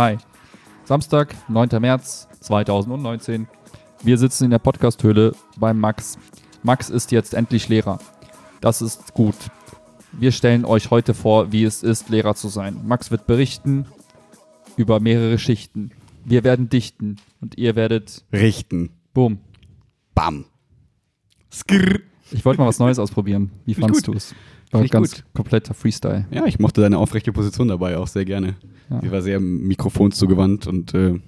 5, 3, 2, 1. Hi. Samstag, 9. März 2019. Wir sitzen in der Podcasthöhle beim Max. Max ist jetzt endlich Lehrer. Das ist gut. Wir stellen euch heute vor, wie es ist, Lehrer zu sein. Max wird berichten über mehrere Schichten. Wir werden dichten und ihr werdet. Richten. Boom. Bam. Skrrr. Ich wollte mal was Neues ausprobieren. Wie gut. du es? War ganz gut. kompletter Freestyle. Ja, ich mochte deine aufrechte Position dabei auch sehr gerne. Ja. Sie war sehr mikrofonszugewandt und äh,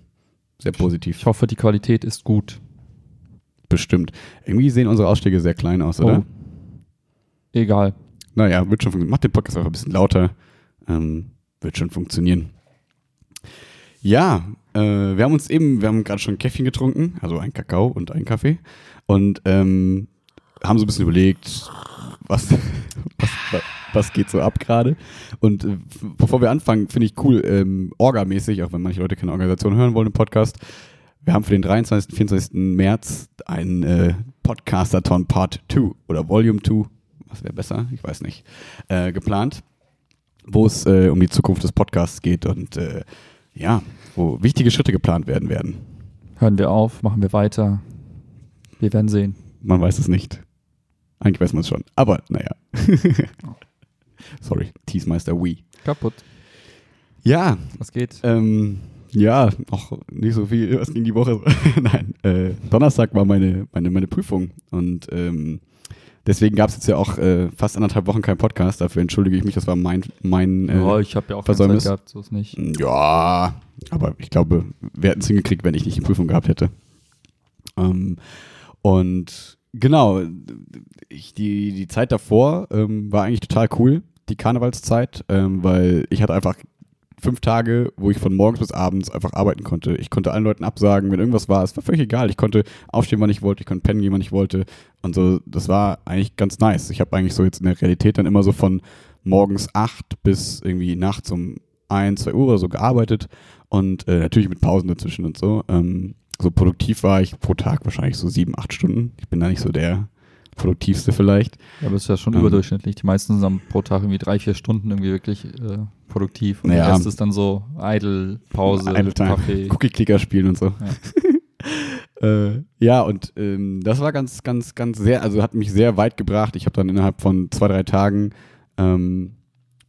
sehr positiv. Ich hoffe, die Qualität ist gut. Bestimmt. Irgendwie sehen unsere Ausschläge sehr klein aus, oder? Oh. Egal. Naja, wird schon funktionieren. Mach den Podcast einfach ein bisschen lauter. Ähm, wird schon funktionieren. Ja, äh, wir haben uns eben, wir haben gerade schon ein Käffchen getrunken, also ein Kakao und einen Kaffee. Und ähm, haben so ein bisschen überlegt, was, was, was geht so ab gerade. Und äh, bevor wir anfangen, finde ich cool, ähm, Orga-mäßig, auch wenn manche Leute keine Organisation hören wollen im Podcast, wir haben für den 23. 24. März einen äh, Podcastathon Part 2 oder Volume 2, was wäre besser, ich weiß nicht, äh, geplant, wo es äh, um die Zukunft des Podcasts geht und äh, ja, wo wichtige Schritte geplant werden werden. Hören wir auf, machen wir weiter. Wir werden sehen. Man weiß es nicht. Eigentlich weiß man es schon, aber naja. Sorry, Teasmeister Wii. Kaputt. Ja, Was geht? Ähm, ja, auch nicht so viel, was ging die Woche. Nein, äh, Donnerstag war meine, meine, meine Prüfung und ähm, deswegen gab es jetzt ja auch äh, fast anderthalb Wochen keinen Podcast. Dafür entschuldige ich mich, das war mein, mein äh, ja, ich habe ja auch Versäumnis. Zeit gehabt, so ist nicht. ja, aber ich glaube, wir hätten es hingekriegt, wenn ich nicht die Prüfung gehabt hätte. Ähm, und genau, ich, die, die Zeit davor ähm, war eigentlich total cool, die Karnevalszeit, ähm, weil ich hatte einfach fünf Tage, wo ich von morgens bis abends einfach arbeiten konnte. Ich konnte allen Leuten absagen, wenn irgendwas war. Es war völlig egal. Ich konnte aufstehen, wann ich wollte. Ich konnte pennen gehen, wann ich wollte. Und so, das war eigentlich ganz nice. Ich habe eigentlich so jetzt in der Realität dann immer so von morgens acht bis irgendwie nachts um ein, zwei Uhr oder so gearbeitet. Und äh, natürlich mit Pausen dazwischen und so. Ähm, so produktiv war ich pro Tag wahrscheinlich so sieben, acht Stunden. Ich bin da nicht so der produktivste vielleicht. Ja, aber das ist ja schon Ähm. überdurchschnittlich. Die meisten sind pro Tag irgendwie drei, vier Stunden irgendwie wirklich äh, produktiv. Und Ja. der Rest ist dann so Idle, Pause, Idle Time. Kaffee. Cookie-Clicker spielen und so. Ja. äh, ja, und ähm, das war ganz, ganz, ganz sehr, also hat mich sehr weit gebracht. Ich habe dann innerhalb von zwei, drei Tagen, ähm,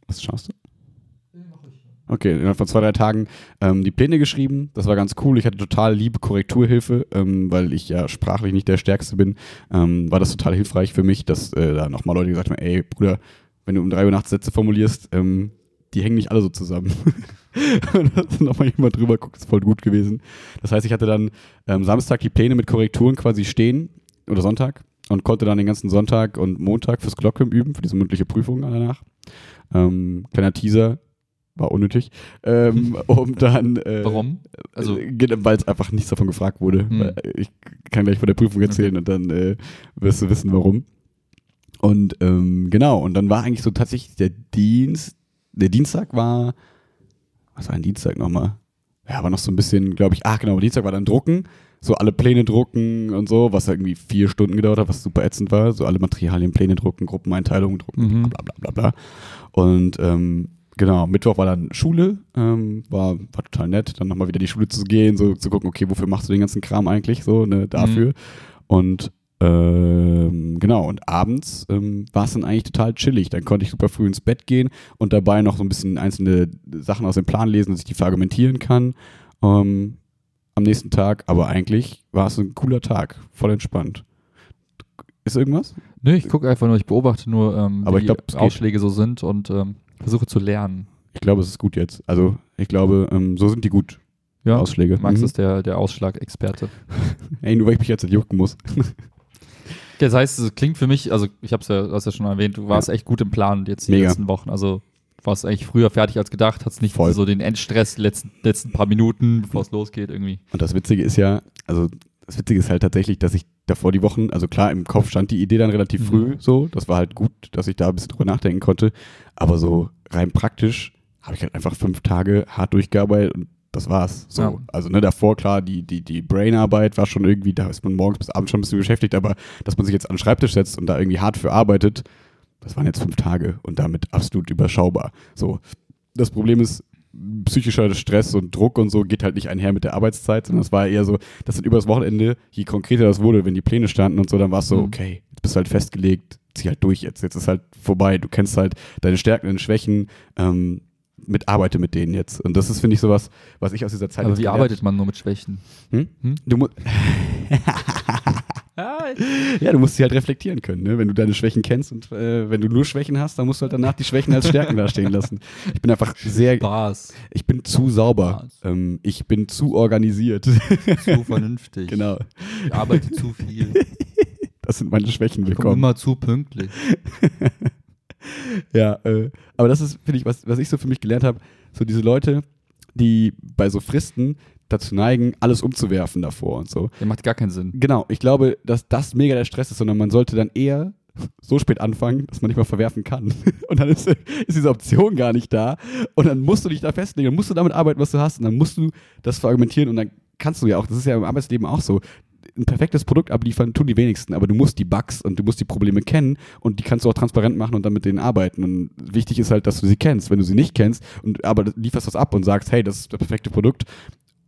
was schaust du? Okay, innerhalb von zwei, drei Tagen ähm, die Pläne geschrieben. Das war ganz cool. Ich hatte total liebe Korrekturhilfe, ähm, weil ich ja sprachlich nicht der Stärkste bin. Ähm, war das total hilfreich für mich, dass äh, da nochmal Leute gesagt haben, ey Bruder, wenn du um drei Uhr nachts Sätze formulierst, ähm, die hängen nicht alle so zusammen. Nochmal jemand drüber guckt, ist voll gut gewesen. Das heißt, ich hatte dann ähm, Samstag die Pläne mit Korrekturen quasi stehen oder Sonntag und konnte dann den ganzen Sonntag und Montag fürs Kolloquium üben, für diese mündliche Prüfung danach. Ähm, kleiner Teaser, war unnötig, ähm, um dann. Äh, Warum? Also, äh, weil es einfach nichts davon gefragt wurde. Hm. Ich kann gleich von der Prüfung erzählen und dann äh, wirst du wissen, warum. Und ähm, genau, und dann war eigentlich so tatsächlich der Dienst, der Dienstag war, was war ein Dienstag nochmal? Ja, war noch so ein bisschen, glaube ich, ah genau, Dienstag war dann Drucken, so alle Pläne drucken und so, was irgendwie vier Stunden gedauert hat, was super ätzend war, so alle Materialien, Pläne drucken, Gruppeneinteilungen drucken, Mhm. bla bla bla bla. Und ähm, genau, Mittwoch war dann Schule, ähm, war, war total nett, dann nochmal wieder die Schule zu gehen, so zu gucken, okay, wofür machst du den ganzen Kram eigentlich, so, ne, dafür. Und ähm, genau, und abends ähm, war es dann eigentlich total chillig. Dann konnte ich super früh ins Bett gehen und dabei noch so ein bisschen einzelne Sachen aus dem Plan lesen, dass ich die verargumentieren kann ähm, am nächsten Tag. Aber eigentlich war es ein cooler Tag, voll entspannt. Ist irgendwas? nö, ich gucke einfach nur, ich beobachte nur, ähm, Aber wie geht. Ausschläge so sind und ähm, versuche zu lernen. Ich glaube, es ist gut jetzt. Also ich glaube, ähm, so sind die gut, Ja, Ausschläge. Max Mhm. ist der, der Ausschlagexperte. Ey, nur weil ich mich jetzt nicht jucken muss. Das heißt, es klingt für mich, also ich habe es ja, hast ja schon erwähnt, du warst echt gut im Plan jetzt die Mega. letzten Wochen. Also du warst eigentlich früher fertig als gedacht, hast nicht Voll. so den Endstress die letzten, letzten paar Minuten, bevor es losgeht irgendwie. Und das Witzige ist ja, also das Witzige ist halt tatsächlich, dass ich davor die Wochen, also klar, im Kopf stand die Idee dann relativ Mhm. früh so. Das war halt gut, dass ich da ein bisschen drüber nachdenken konnte. Aber so rein praktisch habe ich halt einfach fünf Tage hart durchgearbeitet und das war's. So. Ja. Also ne, davor klar, die, die, die Brainarbeit war schon irgendwie, da ist man morgens bis abends schon ein bisschen beschäftigt, aber dass man sich jetzt an den Schreibtisch setzt und da irgendwie hart für arbeitet, das waren jetzt fünf Tage und damit absolut überschaubar. So. das Problem ist, psychischer Stress und Druck und so geht halt nicht einher mit der Arbeitszeit, sondern es war eher so, dass dann übers Wochenende, je konkreter das wurde, wenn die Pläne standen und so, dann war es so, Mhm. okay, jetzt bist du halt festgelegt, zieh halt durch jetzt, jetzt ist halt vorbei, du kennst halt deine Stärken und Schwächen, ähm, mit arbeite mit denen jetzt. Und das ist, finde ich, sowas, was ich aus dieser Zeit Aber wie arbeitet man nur mit Schwächen? Hm? Hm? Du mu ja, du musst sie halt reflektieren können, ne? wenn du deine Schwächen kennst und äh, wenn du nur Schwächen hast, dann musst du halt danach die Schwächen als Stärken dastehen lassen. Ich bin einfach sehr, Spaß. ich bin zu sauber, ähm, ich bin zu organisiert. Zu vernünftig. genau, Ich arbeite zu viel. das sind meine Schwächen Ich komme immer zu pünktlich. Ja, äh, aber das ist, finde ich, was, was ich so für mich gelernt habe, so diese Leute, die bei so Fristen dazu neigen, alles umzuwerfen davor und so. Der macht gar keinen Sinn. Genau, ich glaube, dass das mega der Stress ist, sondern man sollte dann eher so spät anfangen, dass man nicht mal verwerfen kann. Und dann ist, ist diese Option gar nicht da. Und dann musst du dich da festlegen, dann musst du damit arbeiten, was du hast. Und dann musst du das verargumentieren und dann kannst du ja auch, das ist ja im Arbeitsleben auch so, ein perfektes Produkt abliefern tun die wenigsten, aber du musst die Bugs und du musst die Probleme kennen und die kannst du auch transparent machen und dann mit denen arbeiten. Und wichtig ist halt, dass du sie kennst. Wenn du sie nicht kennst und aber lieferst das ab und sagst, hey, das ist das perfekte Produkt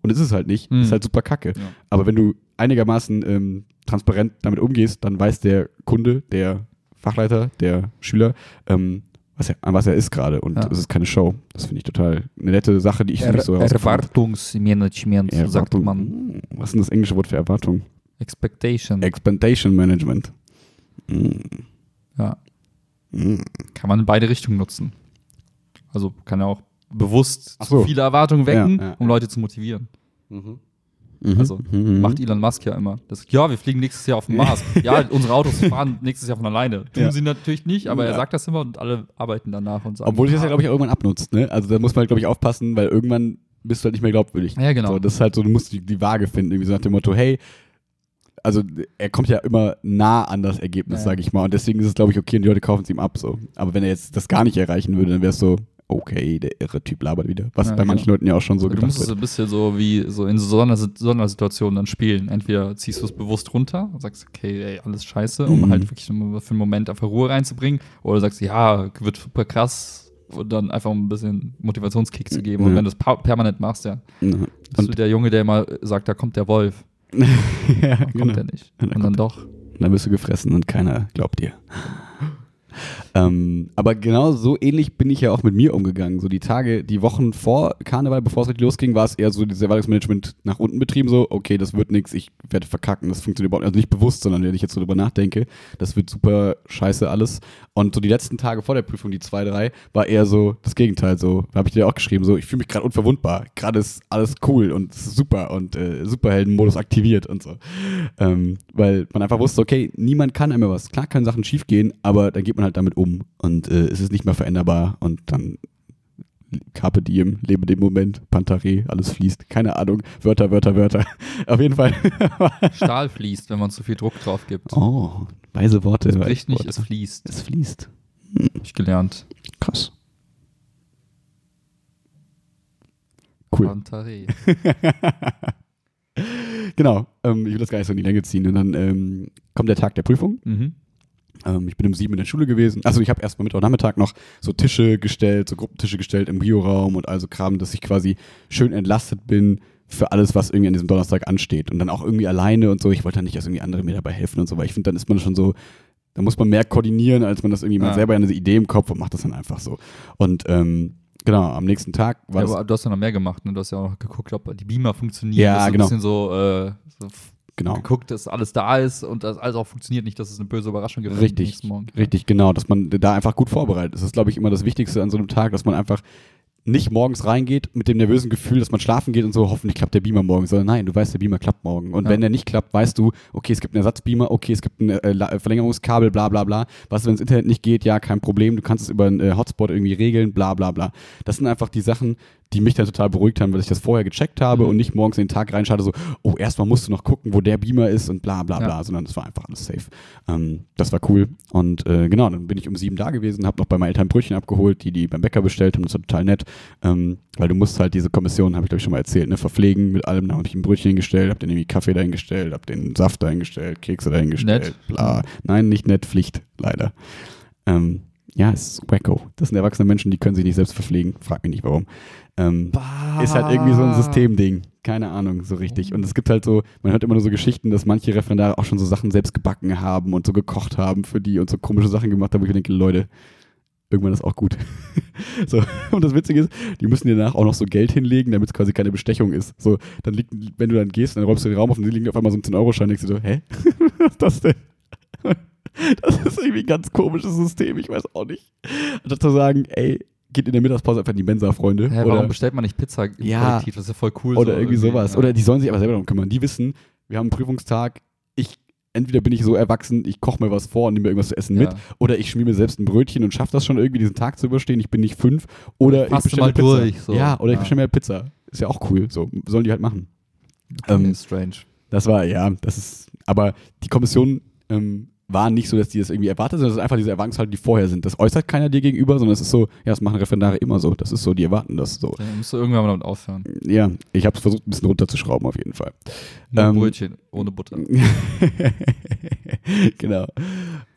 und es ist halt nicht, Mhm. ist halt super kacke. Ja. Aber wenn du einigermaßen ähm, transparent damit umgehst, dann weiß der Kunde, der Fachleiter, der Schüler, ähm, was er, an was er ist gerade. Und Ja. es ist keine Show. Das finde ich total eine nette Sache, die ich für mich so. Erwartungsmanagement, sagt Erwartung- man. Hm, Was ist denn das englische Wort für Erwartung? Expectation. Expectation Management. Hm. ja. Hm. Kann man in beide Richtungen nutzen. Also kann er auch bewusst so. zu viele Erwartungen wecken, Ja, ja. um Leute zu motivieren. Mhm. Also, Mhm. Macht Elon Musk ja immer. Das, ja, wir fliegen nächstes Jahr auf den Mars. ja, unsere Autos fahren nächstes Jahr von alleine. Tun Ja. sie natürlich nicht, aber er sagt das immer und alle arbeiten danach und sagen. Obwohl sich das ja, glaube ich, auch irgendwann abnutzt. Ne? Also da muss man, glaube ich, aufpassen, weil irgendwann bist du halt nicht mehr glaubwürdig. Ja, genau. So, das ist halt so, du musst die, die Waage finden, irgendwie so nach dem Motto, hey, also er kommt ja immer nah an das Ergebnis, Ja. sage ich mal. Und deswegen ist es, glaube ich, okay und die Leute kaufen es ihm ab. So. Aber wenn er jetzt das gar nicht erreichen würde, dann wäre es so, okay, der irre Typ labert wieder. Was Ja, bei manchen genau. Leuten ja auch schon so du gedacht musst es wird. ein bisschen so wie so in so Sonder Sondersituationen dann spielen. Entweder ziehst du es bewusst runter und sagst, okay, ey, alles scheiße, um Mhm. halt wirklich für einen Moment einfach Ruhe reinzubringen. Oder sagst, ja, wird super krass und dann einfach um ein bisschen Motivationskick zu geben. Und Ja. wenn du es permanent machst, ja, Ja. bist Und- du der Junge, der immer sagt, da kommt der Wolf. ja, Dann genau. kommt er nicht. Und dann Und dann doch. Und dann wirst du gefressen und keiner glaubt dir. Ähm, aber genau so ähnlich bin ich ja auch mit mir umgegangen. So die Tage, die Wochen vor Karneval, bevor es richtig losging, war es eher so dieses Erwartungsmanagement nach unten betrieben, so, okay, das wird nichts, ich werde verkacken, das funktioniert überhaupt nicht. Also nicht bewusst, sondern wenn ich jetzt so drüber nachdenke, das wird super scheiße alles. Und so die letzten Tage vor der Prüfung, die zwei, drei, war eher so das Gegenteil. So, habe ich dir auch geschrieben, so, ich fühle mich gerade unverwundbar. Gerade ist alles cool und super und äh, Superheldenmodus aktiviert und so. Ähm, weil man einfach wusste, okay, niemand kann einem was. Klar können Sachen schief gehen, aber dann geht man halt damit um und äh, es ist nicht mehr veränderbar und dann Carpe diem, lebe dem Moment, Pantare, alles fließt. Keine Ahnung, Wörter, Wörter, Wörter. Auf jeden Fall. Stahl fließt, wenn man zu viel Druck drauf gibt. oh, weise Worte. es bricht nicht, es fließt. es fließt. Hab ich gelernt. Krass. Cool. Pantare. Genau, ähm, ich will das gar nicht so in die Länge ziehen. Und dann ähm, kommt der Tag der Prüfung. Mhm. Ähm, ich bin um sieben in der Schule gewesen. Also ich habe erstmal Mittwochnachmittag noch so Tische gestellt, so Gruppentische gestellt im Bioraum und also Kram, dass ich quasi schön entlastet bin für alles, was irgendwie an diesem Donnerstag ansteht. Und dann auch irgendwie alleine und so. Ich wollte dann nicht, dass irgendwie andere mir dabei helfen und so, weil ich finde, dann ist man schon so, da muss man mehr koordinieren, als man das irgendwie, Ja. hat selber eine Idee im Kopf und macht das dann einfach so. Und ähm, genau, am nächsten Tag war Ja, das aber du hast ja noch mehr gemacht, ne? Du hast ja auch noch geguckt, ob die Beamer funktionieren. Ja, Du hast so genau. ein bisschen so, äh, so genau. geguckt, dass alles da ist und dass alles auch funktioniert, nicht, dass es eine böse Überraschung gibt. Richtig, richtig, genau, dass man da einfach gut vorbereitet ist. Das ist, glaube ich, immer das Wichtigste an so einem Tag, dass man einfach nicht morgens reingeht mit dem nervösen Gefühl, dass man schlafen geht und so, hoffentlich klappt der Beamer morgen, sondern nein, du weißt, der Beamer klappt morgen. Und Ja. wenn der nicht klappt, weißt du, okay, es gibt einen Ersatzbeamer, okay, es gibt ein äh, Verlängerungskabel, bla bla bla. Was, wenn das Internet nicht geht, ja, kein Problem, du kannst es über einen äh, Hotspot irgendwie regeln, bla bla bla. Das sind einfach die Sachen, die mich dann total beruhigt haben, weil ich das vorher gecheckt habe Mhm. und nicht morgens in den Tag reinschalte, so, oh, erstmal musst du noch gucken, wo der Beamer ist und bla bla Ja. bla, sondern das war einfach alles safe. Ähm, das war cool. Und äh, genau, dann bin ich um sieben da gewesen, habe noch bei meinen Eltern Brötchen abgeholt, die die beim Bäcker bestellt haben, das war total nett. Ähm, weil du musst halt diese Kommission, habe ich glaube ich schon mal erzählt, ne, verpflegen mit allem. Da habe ich ein Brötchen hingestellt, habe den irgendwie Kaffee dahingestellt, habe den Saft dahingestellt, Kekse dahingestellt, Nett. bla. Nein, nicht nett, Pflicht, leider. Ähm, ja, es ist wacko. Das sind erwachsene Menschen, die können sich nicht selbst verpflegen. Frag mich nicht warum. Ähm, ist halt irgendwie so ein Systemding. Keine Ahnung, so richtig. Und es gibt halt so, man hört immer nur so Geschichten, dass manche Referendare auch schon so Sachen selbst gebacken haben und so gekocht haben für die und so komische Sachen gemacht haben, wo ich denke, Leute, irgendwann ist auch gut. so, und das Witzige ist, die müssen dir danach auch noch so Geld hinlegen, damit es quasi keine Bestechung ist. So, dann liegt, wenn du dann gehst, dann räumst du den Raum auf und dann liegt auf einmal so ein 10-Euro-Schein, denkst du so, hä? Was ist das denn? Das ist irgendwie ein ganz komisches System, ich weiß auch nicht. Anstatt zu sagen, ey, geht in der Mittagspause einfach in die Mensa, Freunde. Hä, oder, warum bestellt man nicht Pizza im Ja. Kollektiv? Das ist ja voll cool. oder so irgendwie sowas. ja. Oder die sollen sich aber selber darum kümmern. Die wissen, wir haben einen Prüfungstag, ich, entweder bin ich so erwachsen, ich koche mir was vor und nehme mir irgendwas zu essen mit, Ja. oder ich schmier mir selbst ein Brötchen und schaffe das schon irgendwie, diesen Tag zu überstehen. Ich bin nicht fünf. Oder ich bestelle Pizza. durch, so. Ja, oder ich Ja. bestelle mir Pizza. Ist ja auch cool. So, sollen die halt machen. Okay, Ähm, strange. das war, ja, das ist, aber die Kommission ähm, war nicht so, dass die das irgendwie erwartet, sondern es sind einfach diese Erwartungshaltung, die vorher sind. Das äußert keiner dir gegenüber, sondern es ist so, ja, das machen Referendare immer so. Das ist so, die erwarten das so. Dann musst du irgendwann mal damit aufhören. Ja, ich habe es versucht, ein bisschen runterzuschrauben auf jeden Fall. Nur Ähm, Brötchen ohne Butter. genau.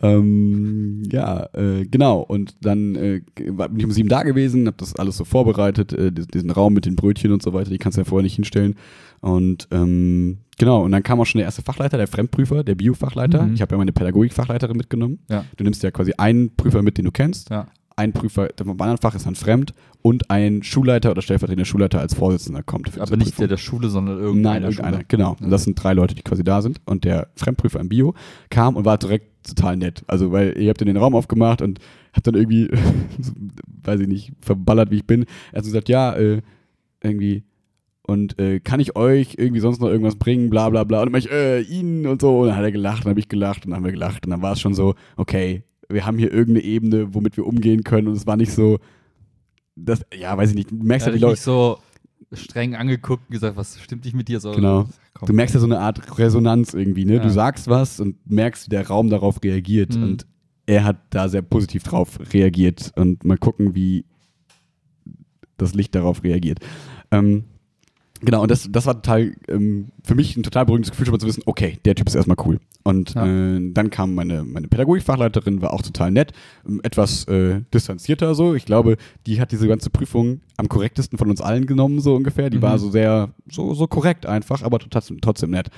Ähm, ja, äh, genau. Und dann äh, bin ich um sieben da gewesen, habe das alles so vorbereitet, äh, diesen, diesen Raum mit den Brötchen und so weiter, die kannst du ja vorher nicht hinstellen. Und ähm, genau, und dann kam auch schon der erste Fachleiter, der Fremdprüfer, der Bio-Fachleiter. Mhm. Ich habe ja meine Pädagogik-Fachleiterin mitgenommen. Ja. Du nimmst ja quasi einen Prüfer mit, den du kennst. Ja. Ein Prüfer vom anderen Fach ist dann fremd und ein Schulleiter oder stellvertretender Schulleiter als Vorsitzender kommt. Aber nicht Prüfung. der der Schule, sondern irgendeiner Nein, irgendeiner, Schule. genau. Und das sind drei Leute, die quasi da sind. Und der Fremdprüfer im Bio kam und war direkt total nett. Also, weil ihr habt in den Raum aufgemacht und habt dann irgendwie, weiß ich nicht, verballert, wie ich bin. Er hat gesagt, ja, äh, irgendwie, und äh, kann ich euch irgendwie sonst noch irgendwas bringen, bla bla bla. Und dann ich, äh, Ihnen und so. Und dann hat er gelacht, dann habe ich gelacht und dann haben wir gelacht. Und dann war es schon so, okay, wir haben hier irgendeine Ebene, womit wir umgehen können. Und es war nicht so, das, ja, weiß ich nicht, du merkst Er ja hat die Leute. nicht so streng angeguckt und gesagt, was stimmt nicht mit dir? So, Genau. Komm. Du merkst ja so eine Art Resonanz irgendwie, ne? Ja. Du sagst was und merkst, wie der Raum darauf reagiert. Mhm. Und er hat da sehr positiv drauf reagiert. Und mal gucken, wie das Licht darauf reagiert. Ähm, genau, und das, das war total ähm, für mich ein total beruhigendes Gefühl, schon mal zu wissen, okay, der Typ ist erstmal cool. Und Ja. äh, dann kam meine, meine Pädagogikfachleiterin, war auch total nett, ähm, etwas äh, distanzierter so. Ich glaube, die hat diese ganze Prüfung am korrektesten von uns allen genommen, so ungefähr. Die Mhm. war so sehr, so, so korrekt einfach, aber trotzdem, trotzdem nett.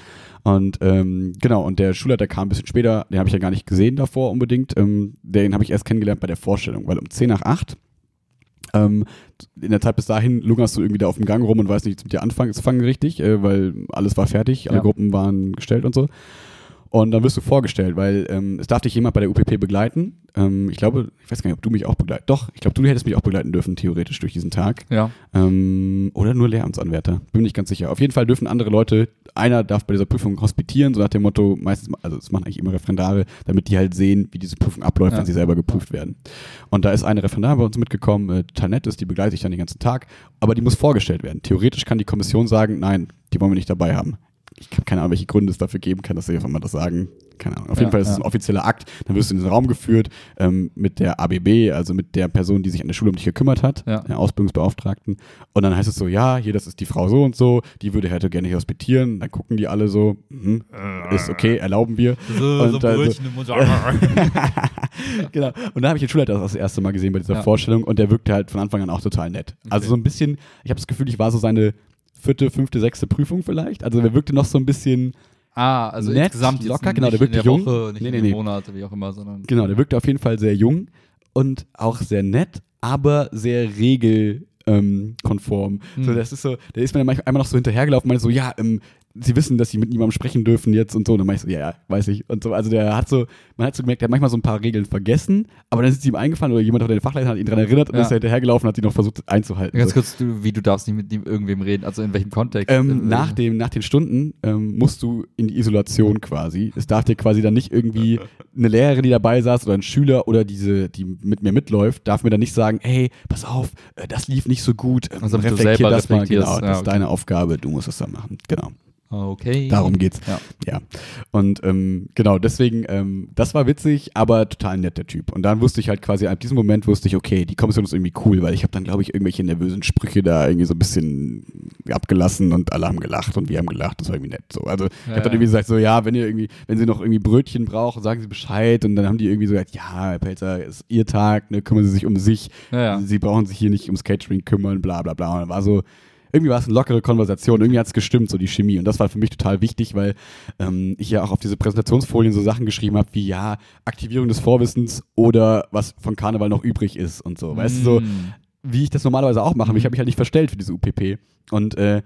Und ähm, genau, und der Schulleiter kam ein bisschen später, den habe ich ja gar nicht gesehen davor unbedingt. Ähm, den habe ich erst kennengelernt bei der Vorstellung, weil um 10 nach 8 ähm, in der Zeit bis dahin lungerst du irgendwie da auf dem Gang rum und weißt nicht, mit dir anfangen, fangen richtig, äh, weil alles war fertig, alle Ja. Gruppen waren gestellt und so. Und dann wirst du vorgestellt, weil ähm, es darf dich jemand bei der UPP begleiten. Ähm, ich glaube, ich weiß gar nicht, ob du mich auch begleitest. Doch, ich glaube, du hättest mich auch begleiten dürfen, theoretisch durch diesen Tag. Ja. Ähm, oder nur Lehramtsanwärter. Bin nicht ganz sicher. Auf jeden Fall dürfen andere Leute, einer darf bei dieser Prüfung hospitieren, so nach dem Motto, meistens, also das machen eigentlich immer Referendare, damit die halt sehen, wie diese Prüfung abläuft, Ja. wenn sie selber geprüft werden. Und da ist eine Referendar bei uns mitgekommen, äh, total nett ist, die begleite ich dann den ganzen Tag, aber die muss vorgestellt werden. Theoretisch kann die Kommission sagen, nein, die wollen wir nicht dabei haben. Ich habe keine Ahnung, welche Gründe es dafür geben kann, dass sie einfach mal das sagen. Keine Ahnung. Auf Ja, jeden Fall ist es ja. ein offizieller Akt. Dann wirst du in den Raum geführt ähm, mit der ABB, also mit der Person, die sich an der Schule um dich gekümmert hat, Ja. der Ausbildungsbeauftragten. Und dann heißt es so, ja, hier, das ist die Frau so und so, die würde heute gerne hier hospitieren. Dann gucken die alle so, mhm, ist okay, erlauben wir. So, Und, so- im Mund. genau. Und da habe ich den Schulleiter das erste Mal gesehen bei dieser. Vorstellung und der wirkte halt von Anfang an auch total nett. Also Okay. so ein bisschen, ich habe das Gefühl, ich war so seine vierte, fünfte, sechste Prüfung vielleicht. Also er wirkte noch so ein bisschen, ah, also Nett, insgesamt locker, genau, der wirkt in der jung. Woche, nicht Nee, nee, nee. Monat, wie auch immer, sondern genau, der wirkte auf jeden Fall sehr jung und auch sehr nett, aber sehr regel ähm, konform. Hm. So, das ist so, der ist mir dann manchmal einmal noch so hinterhergelaufen meinte so, ja, ähm, sie wissen, dass sie mit niemandem sprechen dürfen jetzt und so. Und dann meinte ich so, ja, ja, weiß ich. Und so, also der hat so, man hat so gemerkt, der hat manchmal so ein paar Regeln vergessen, aber dann ist sie ihm eingefallen oder jemand, der Fachleiter hat ihn daran erinnert und Ja. ist er hinterhergelaufen und hat sie noch versucht einzuhalten. ganz so. kurz, du, wie du darfst nicht mit ihm- irgendwem reden, also in welchem Kontext? Ähm, Äh, nach, dem, nach den Stunden ähm, musst du in die Isolation quasi. Es darf dir quasi dann nicht irgendwie eine Lehrerin, die dabei saß oder ein Schüler oder diese, die mit mir mitläuft, darf mir dann nicht sagen, hey, pass auf, äh, das lief nicht so gut, ähm, Also reflektier selber das mal, genau, Ja, das ist okay. deine Aufgabe, du musst es dann machen, genau. Okay. Darum geht's. Ja. Ja. Und ähm, genau, deswegen, ähm, das war witzig, aber total nett der Typ. Und dann wusste ich halt quasi, ab diesem Moment wusste ich, okay, die Kommission ist irgendwie cool, weil ich habe dann, glaube ich, irgendwelche nervösen Sprüche da irgendwie so ein bisschen abgelassen und alle haben gelacht und wir haben gelacht. Das war irgendwie nett so. Also ich Ja, habe dann irgendwie gesagt, so ja, wenn ihr irgendwie, wenn sie noch irgendwie Brötchen brauchen, sagen sie Bescheid. Und dann haben die irgendwie so gesagt, ja, Herr Pelzer, ist ihr Tag, ne, kümmern Sie sich um sich. Ja. Sie brauchen sich hier nicht ums Catering kümmern, bla bla bla. Und dann war so, irgendwie war es eine lockere Konversation, irgendwie hat es gestimmt, so die Chemie. Und das war für mich total wichtig, weil ähm, ich ja auch auf diese Präsentationsfolien so Sachen geschrieben habe, wie ja, Aktivierung des Vorwissens oder was von Karneval noch übrig ist und so. Weißt du, so, Mm. wie ich das normalerweise auch mache, ich habe mich halt nicht verstellt für diese UPP. Und äh,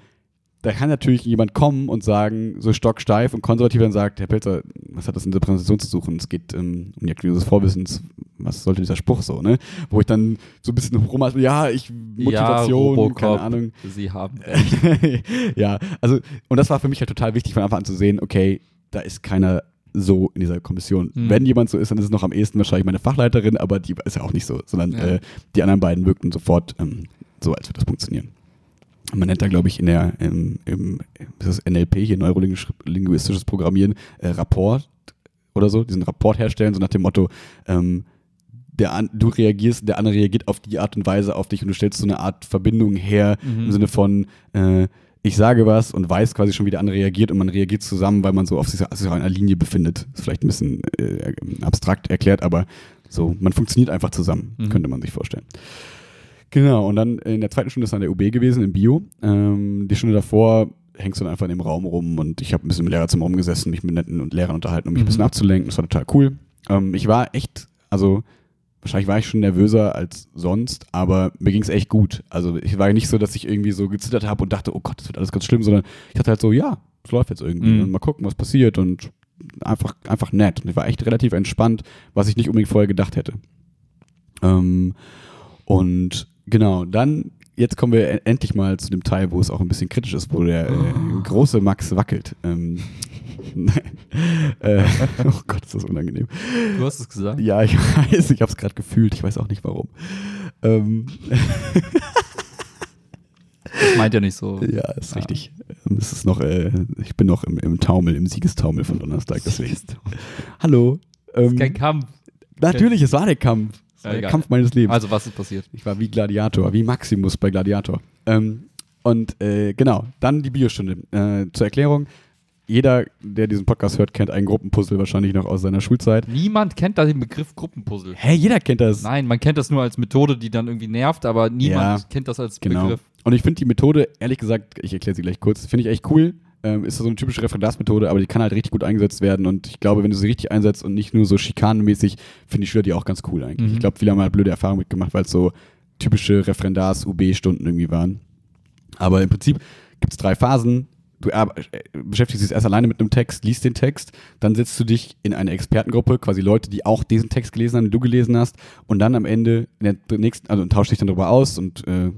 da kann natürlich jemand kommen und sagen, so stocksteif und konservativ dann sagt, Herr Pelzer, was hat das in dieser Präsentation zu suchen? Es geht ähm, um die Aktivierung des Vorwissens. Was sollte dieser Spruch so, ne? Wo ich dann so ein bisschen rum, ja, ich, Motivation, ja, keine Ahnung. Sie haben. ja, also, und das war für mich halt total wichtig, von Anfang an zu sehen, okay, da ist keiner so in dieser Kommission. Mhm. Wenn jemand so ist, dann ist es noch am ehesten wahrscheinlich meine Fachleiterin, aber die ist ja auch nicht so, sondern Ja. äh, die anderen beiden wirkten sofort ähm, so, als würde das funktionieren. Man nennt da, glaube ich, in der, im, im ist das NLP, hier neurolinguistisches Programmieren, äh, Rapport oder so, diesen Rapport herstellen, so nach dem Motto, ähm, der du reagierst, der andere reagiert auf die Art und Weise auf dich und du stellst so eine Art Verbindung her Mhm. im Sinne von, äh, ich sage was und weiß quasi schon, wie der andere reagiert und man reagiert zusammen, weil man so auf sich, auf einer Linie befindet. Ist vielleicht ein bisschen äh, abstrakt erklärt, aber so, man funktioniert einfach zusammen, Mhm. könnte man sich vorstellen. Genau, und dann in der zweiten Stunde ist dann der UB gewesen, im Bio. Ähm, die Stunde davor hängst du dann einfach in dem Raum rum und ich habe ein bisschen im Lehrerzimmer rumgesessen, mich mit netten und Lehrern unterhalten, um mich ein Mhm. bisschen abzulenken. Das war total cool. Ähm, ich war echt, also wahrscheinlich war ich schon nervöser als sonst, aber mir ging es echt gut. Also ich war nicht so, dass ich irgendwie so gezittert habe und dachte, oh Gott, das wird alles ganz schlimm, sondern ich dachte halt so, ja, es läuft jetzt irgendwie Mhm. und mal gucken, was passiert und einfach, einfach nett. Und ich war echt relativ entspannt, was ich nicht unbedingt vorher gedacht hätte. Ähm, und genau, dann, jetzt kommen wir endlich mal zu dem Teil, wo es auch ein bisschen kritisch ist, wo der äh, große Max wackelt. Ähm, äh, oh Gott, ist das unangenehm. Du hast es gesagt. Ja, ich weiß, ich habe es gerade gefühlt, ich weiß auch nicht warum. Ähm, Das meint ja nicht so. ja, ist Ja. richtig. Ähm, Es ist noch, äh, ich bin noch im, im Taumel, im Siegestaumel von Donnerstag, deswegen. Hallo. Ähm, Kein Kampf. natürlich, es war der Kampf. War der egal. Kampf meines Lebens. Also, was ist passiert? Ich war wie Gladiator, wie Maximus bei Gladiator. Ähm, und äh, genau, dann die Biostunde. Äh, zur Erklärung, jeder, der diesen Podcast hört, kennt einen Gruppenpuzzle wahrscheinlich noch aus seiner Schulzeit. Niemand kennt da den Begriff Gruppenpuzzle. Hä, jeder kennt das. Nein, man kennt das nur als Methode, die dann irgendwie nervt, aber niemand Ja, kennt das als Genau. Begriff. Und ich finde die Methode, ehrlich gesagt, ich erkläre sie gleich kurz, finde ich echt cool. Ähm, ist so eine typische Referendarsmethode, aber die kann halt richtig gut eingesetzt werden. Und ich glaube, wenn du sie richtig einsetzt und nicht nur so schikanenmäßig, finde ich Schüler die auch ganz cool eigentlich. Mhm. Ich glaube, viele haben halt blöde Erfahrungen mitgemacht, weil es so typische Referendars-UB-Stunden irgendwie waren. Aber im Prinzip gibt es drei Phasen. Du beschäftigst dich erst alleine mit einem Text, liest den Text, dann setzt du dich in eine Expertengruppe, quasi Leute, die auch diesen Text gelesen haben, den du gelesen hast, und dann am Ende in der nächsten, also tauscht dich dann darüber aus und äh,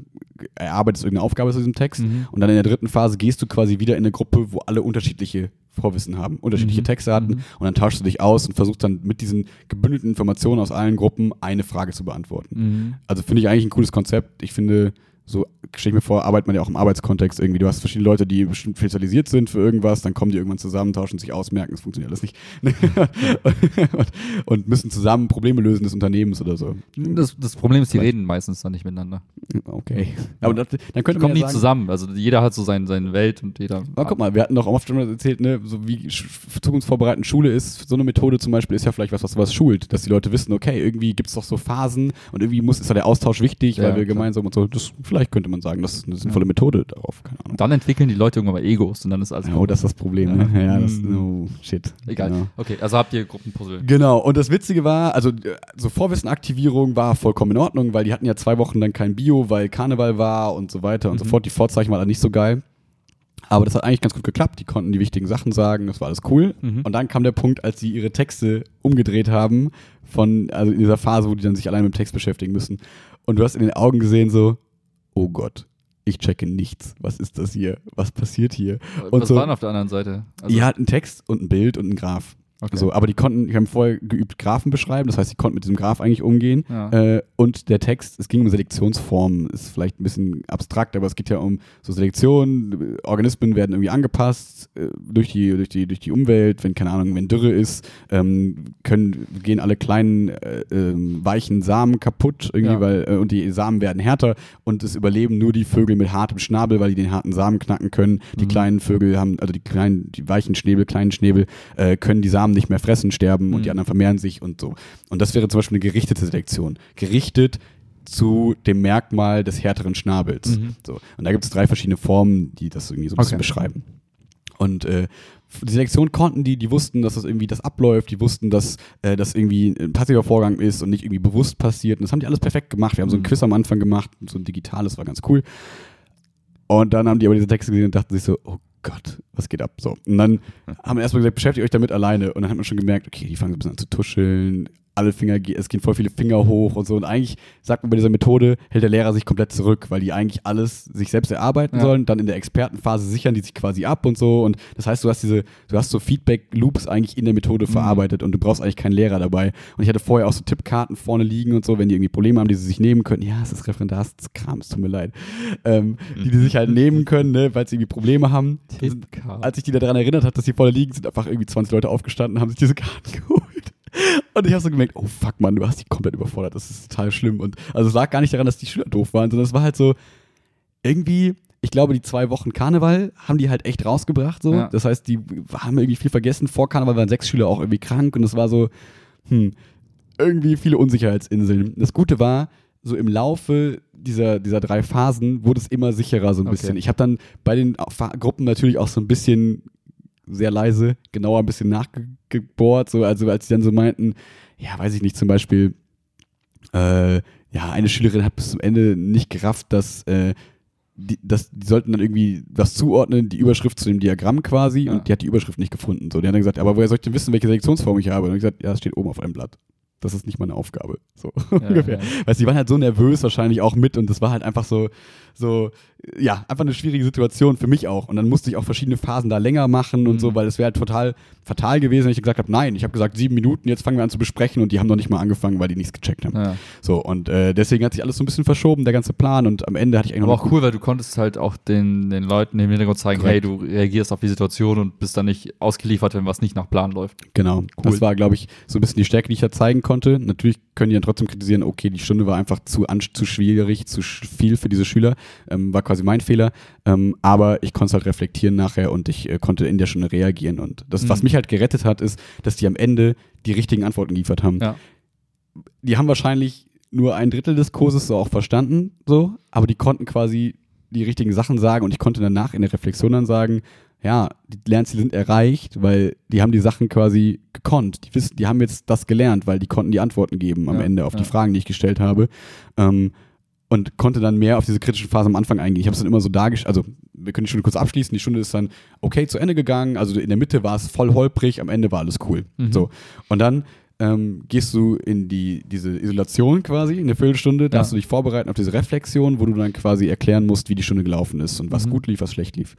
erarbeitest irgendeine Aufgabe zu diesem Text. Mhm. Und dann in der dritten Phase gehst du quasi wieder in eine Gruppe, wo alle unterschiedliche Vorwissen haben, unterschiedliche Mhm. Texte hatten. Mhm. Und dann tauschst du dich aus und versuchst dann mit diesen gebündelten Informationen aus allen Gruppen eine Frage zu beantworten. Mhm. Also finde ich eigentlich ein cooles Konzept. Ich finde, so stelle ich mir vor, arbeitet man ja auch im Arbeitskontext irgendwie. Du hast verschiedene Leute, die bestimmt spezialisiert sind für irgendwas, dann kommen die irgendwann zusammen, tauschen sich aus, merken, es funktioniert alles nicht. und, müssen zusammen Probleme lösen des Unternehmens oder so. Das, das Problem ist, die Vielleicht- reden meistens dann nicht miteinander. Okay. Aber das, dann Die könnte man kommen ja nie zusammen. Also jeder hat so sein, seine Welt und jeder. Aber guck mal, wir hatten doch oft schon mal erzählt, ne, so wie zukunftsvorbereitend Schule ist, so eine Methode zum Beispiel ist ja vielleicht was, was was schult, dass die Leute wissen, okay, irgendwie gibt es doch so Phasen und irgendwie muss, ist da der Austausch wichtig, Ja, weil wir klar. gemeinsam und so, das, vielleicht könnte man sagen, das ist eine sinnvolle Methode darauf, dann entwickeln die Leute irgendwann mal Egos und dann ist alles Ja, oh, das ist das Problem, ne? Ja. Ja, das, Mm. oh, shit. Egal. Genau. Okay, also habt ihr Gruppenpuzzle. Genau, und das Witzige war, also äh, so Vorwissenaktivierung war vollkommen in Ordnung, weil die hatten ja zwei Wochen dann kein Bio, weil Karneval war und so weiter und so Mhm. fort. Die Vorzeichen waren dann nicht so geil. Aber das hat eigentlich ganz gut geklappt. Die konnten die wichtigen Sachen sagen, das war alles cool. Mhm. Und dann kam der Punkt, als sie ihre Texte umgedreht haben, von, also in dieser Phase, wo die dann sich allein mit dem Text beschäftigen müssen. Und du hast in den Augen gesehen, so, oh Gott, ich checke nichts. Was ist das hier? Was passiert hier? Und Was so- war denn auf der anderen Seite? Also, Ihr hat einen Text und ein Bild und ein Graph. Okay. So, aber die konnten, die haben vorher geübt Graphen beschreiben, das heißt, die konnten mit diesem Graph eigentlich umgehen. Ja. Äh, und der Text, es ging um Selektionsformen, ist vielleicht ein bisschen abstrakt, aber es geht ja um so Selektion, Organismen werden irgendwie angepasst äh, durch, die, durch, die, durch die Umwelt, wenn, keine Ahnung, wenn Dürre ist, ähm, können, gehen alle kleinen äh, ähm, weichen Samen kaputt irgendwie, Ja. weil, äh, und die Samen werden härter und es überleben nur die Vögel mit hartem Schnabel, weil die den harten Samen knacken können. Die Mhm. kleinen Vögel haben, also die kleinen, die weichen Schnäbel, kleinen Schnäbel, äh, können die Samen nicht mehr fressen, sterben und Mhm. die anderen vermehren sich und so. Und das wäre zum Beispiel eine gerichtete Selektion. Gerichtet zu dem Merkmal des härteren Schnabels. Mhm. So. Und da gibt es drei verschiedene Formen, die das irgendwie so ein bisschen Okay. beschreiben. Und äh, die Selektion konnten die, die wussten, dass das irgendwie das abläuft, die wussten, dass äh, das irgendwie ein passiver Vorgang ist und nicht irgendwie bewusst passiert. Und das haben die alles perfekt gemacht. Wir haben so ein Mhm. Quiz am Anfang gemacht, so ein digitales, war ganz cool. Und dann haben die aber diese Texte gesehen und dachten sich so, oh Gott, was geht ab? So. Und dann haben wir erstmal gesagt, beschäftigt euch damit alleine. Und dann hat man schon gemerkt, okay, die fangen so ein bisschen an zu tuscheln. Alle Finger, ge- es gehen voll viele Finger hoch und so. Und eigentlich sagt man bei dieser Methode, hält der Lehrer sich komplett zurück, weil die eigentlich alles sich selbst erarbeiten Ja. sollen. Dann in der Expertenphase sichern die sich quasi ab und so. Und das heißt, du hast diese, du hast so Feedback-Loops eigentlich in der Methode Mhm. verarbeitet und du brauchst eigentlich keinen Lehrer dabei. Und ich hatte vorher auch so Tippkarten vorne liegen und so, wenn die irgendwie Probleme haben, die sie sich nehmen können. Ja, es ist Referendarskram, es tut mir leid. Ähm, die, die sich halt nehmen können, ne, weil sie irgendwie Probleme haben. Tippkarte. Als ich die daran erinnert hat, dass die vorne liegen, sind einfach irgendwie 20 Leute aufgestanden und haben sich diese Karten geholt. Und ich habe so gemerkt, oh fuck, Mann, du hast die komplett überfordert. Das ist total schlimm. Und also es lag gar nicht daran, dass die Schüler doof waren, sondern es war halt so, irgendwie, ich glaube, die zwei Wochen Karneval haben die halt echt rausgebracht. So. Ja. Das heißt, die haben irgendwie viel vergessen. Vor Karneval waren sechs Schüler auch irgendwie krank und es war so, hm, irgendwie viele Unsicherheitsinseln. Das Gute war, so im Laufe dieser, dieser drei Phasen wurde es immer sicherer so ein Okay. bisschen. Ich habe dann bei den Gruppen natürlich auch so ein bisschen sehr leise, genauer ein bisschen nachgebohrt. So, also als die dann so meinten, ja, weiß ich nicht, zum Beispiel, äh, ja, eine Schülerin hat bis zum Ende nicht gerafft, dass äh, die, das, die sollten dann irgendwie was zuordnen, die Überschrift zu dem Diagramm quasi, Ja. und die hat die Überschrift nicht gefunden. So, die hat dann gesagt, aber woher soll ich denn wissen, welche Selektionsform ich habe? Und ich gesagt, ja, es steht oben auf einem Blatt. Das ist nicht meine Aufgabe. So ungefähr. ja. Weißt die waren halt so nervös wahrscheinlich auch mit und das war halt einfach so, so, ja, einfach eine schwierige Situation für mich auch. Und dann musste ich auch verschiedene Phasen da länger machen und Mhm. so, weil es wäre halt total fatal gewesen, wenn ich gesagt habe, nein, ich habe gesagt sieben Minuten, jetzt fangen wir an zu besprechen und die haben noch nicht mal angefangen, weil die nichts gecheckt haben. Ja. So, und äh, deswegen hat sich alles so ein bisschen verschoben, der ganze Plan und am Ende hatte ich eigentlich Aber auch cool, weil du konntest halt auch den, den Leuten im Hintergrund zeigen, Korrekt. hey, du reagierst auf die Situation und bist dann nicht ausgeliefert, wenn was nicht nach Plan läuft. Genau. Das war, glaube ich, so ein bisschen die Stärke, die ich da zeigen konnte. Natürlich können die dann trotzdem kritisieren, okay, die Stunde war einfach zu, zu schwierig, zu sch viel für diese Schüler. Ähm, war quasi mein Fehler. Ähm, aber ich konnte es halt reflektieren nachher und ich äh, konnte in der Stunde reagieren. Und das, was Mhm. mich halt gerettet hat, ist, dass die am Ende die richtigen Antworten geliefert haben. Ja. Die haben wahrscheinlich nur ein Drittel des Kurses so auch verstanden, so, aber die konnten quasi die richtigen Sachen sagen und ich konnte danach in der Reflexion dann sagen, ja, die Lernziele sind erreicht, weil die haben die Sachen quasi gekonnt. Die wissen, die haben jetzt das gelernt, weil die konnten die Antworten geben am Ja, Ende auf die ja. Fragen, die ich gestellt habe. Ähm, und konnte dann mehr auf diese kritischen Phase am Anfang eingehen. Ich habe es dann immer so dargestellt, also wir können die Stunde kurz abschließen. Die Stunde ist dann okay zu Ende gegangen. Also in der Mitte war es voll holprig, am Ende war alles cool. Mhm. So. Und dann ähm, gehst du in die, diese Isolation quasi, in der Viertelstunde, darfst Ja. du dich vorbereiten auf diese Reflexion, wo du dann quasi erklären musst, wie die Stunde gelaufen ist und was Mhm. gut lief, was schlecht lief.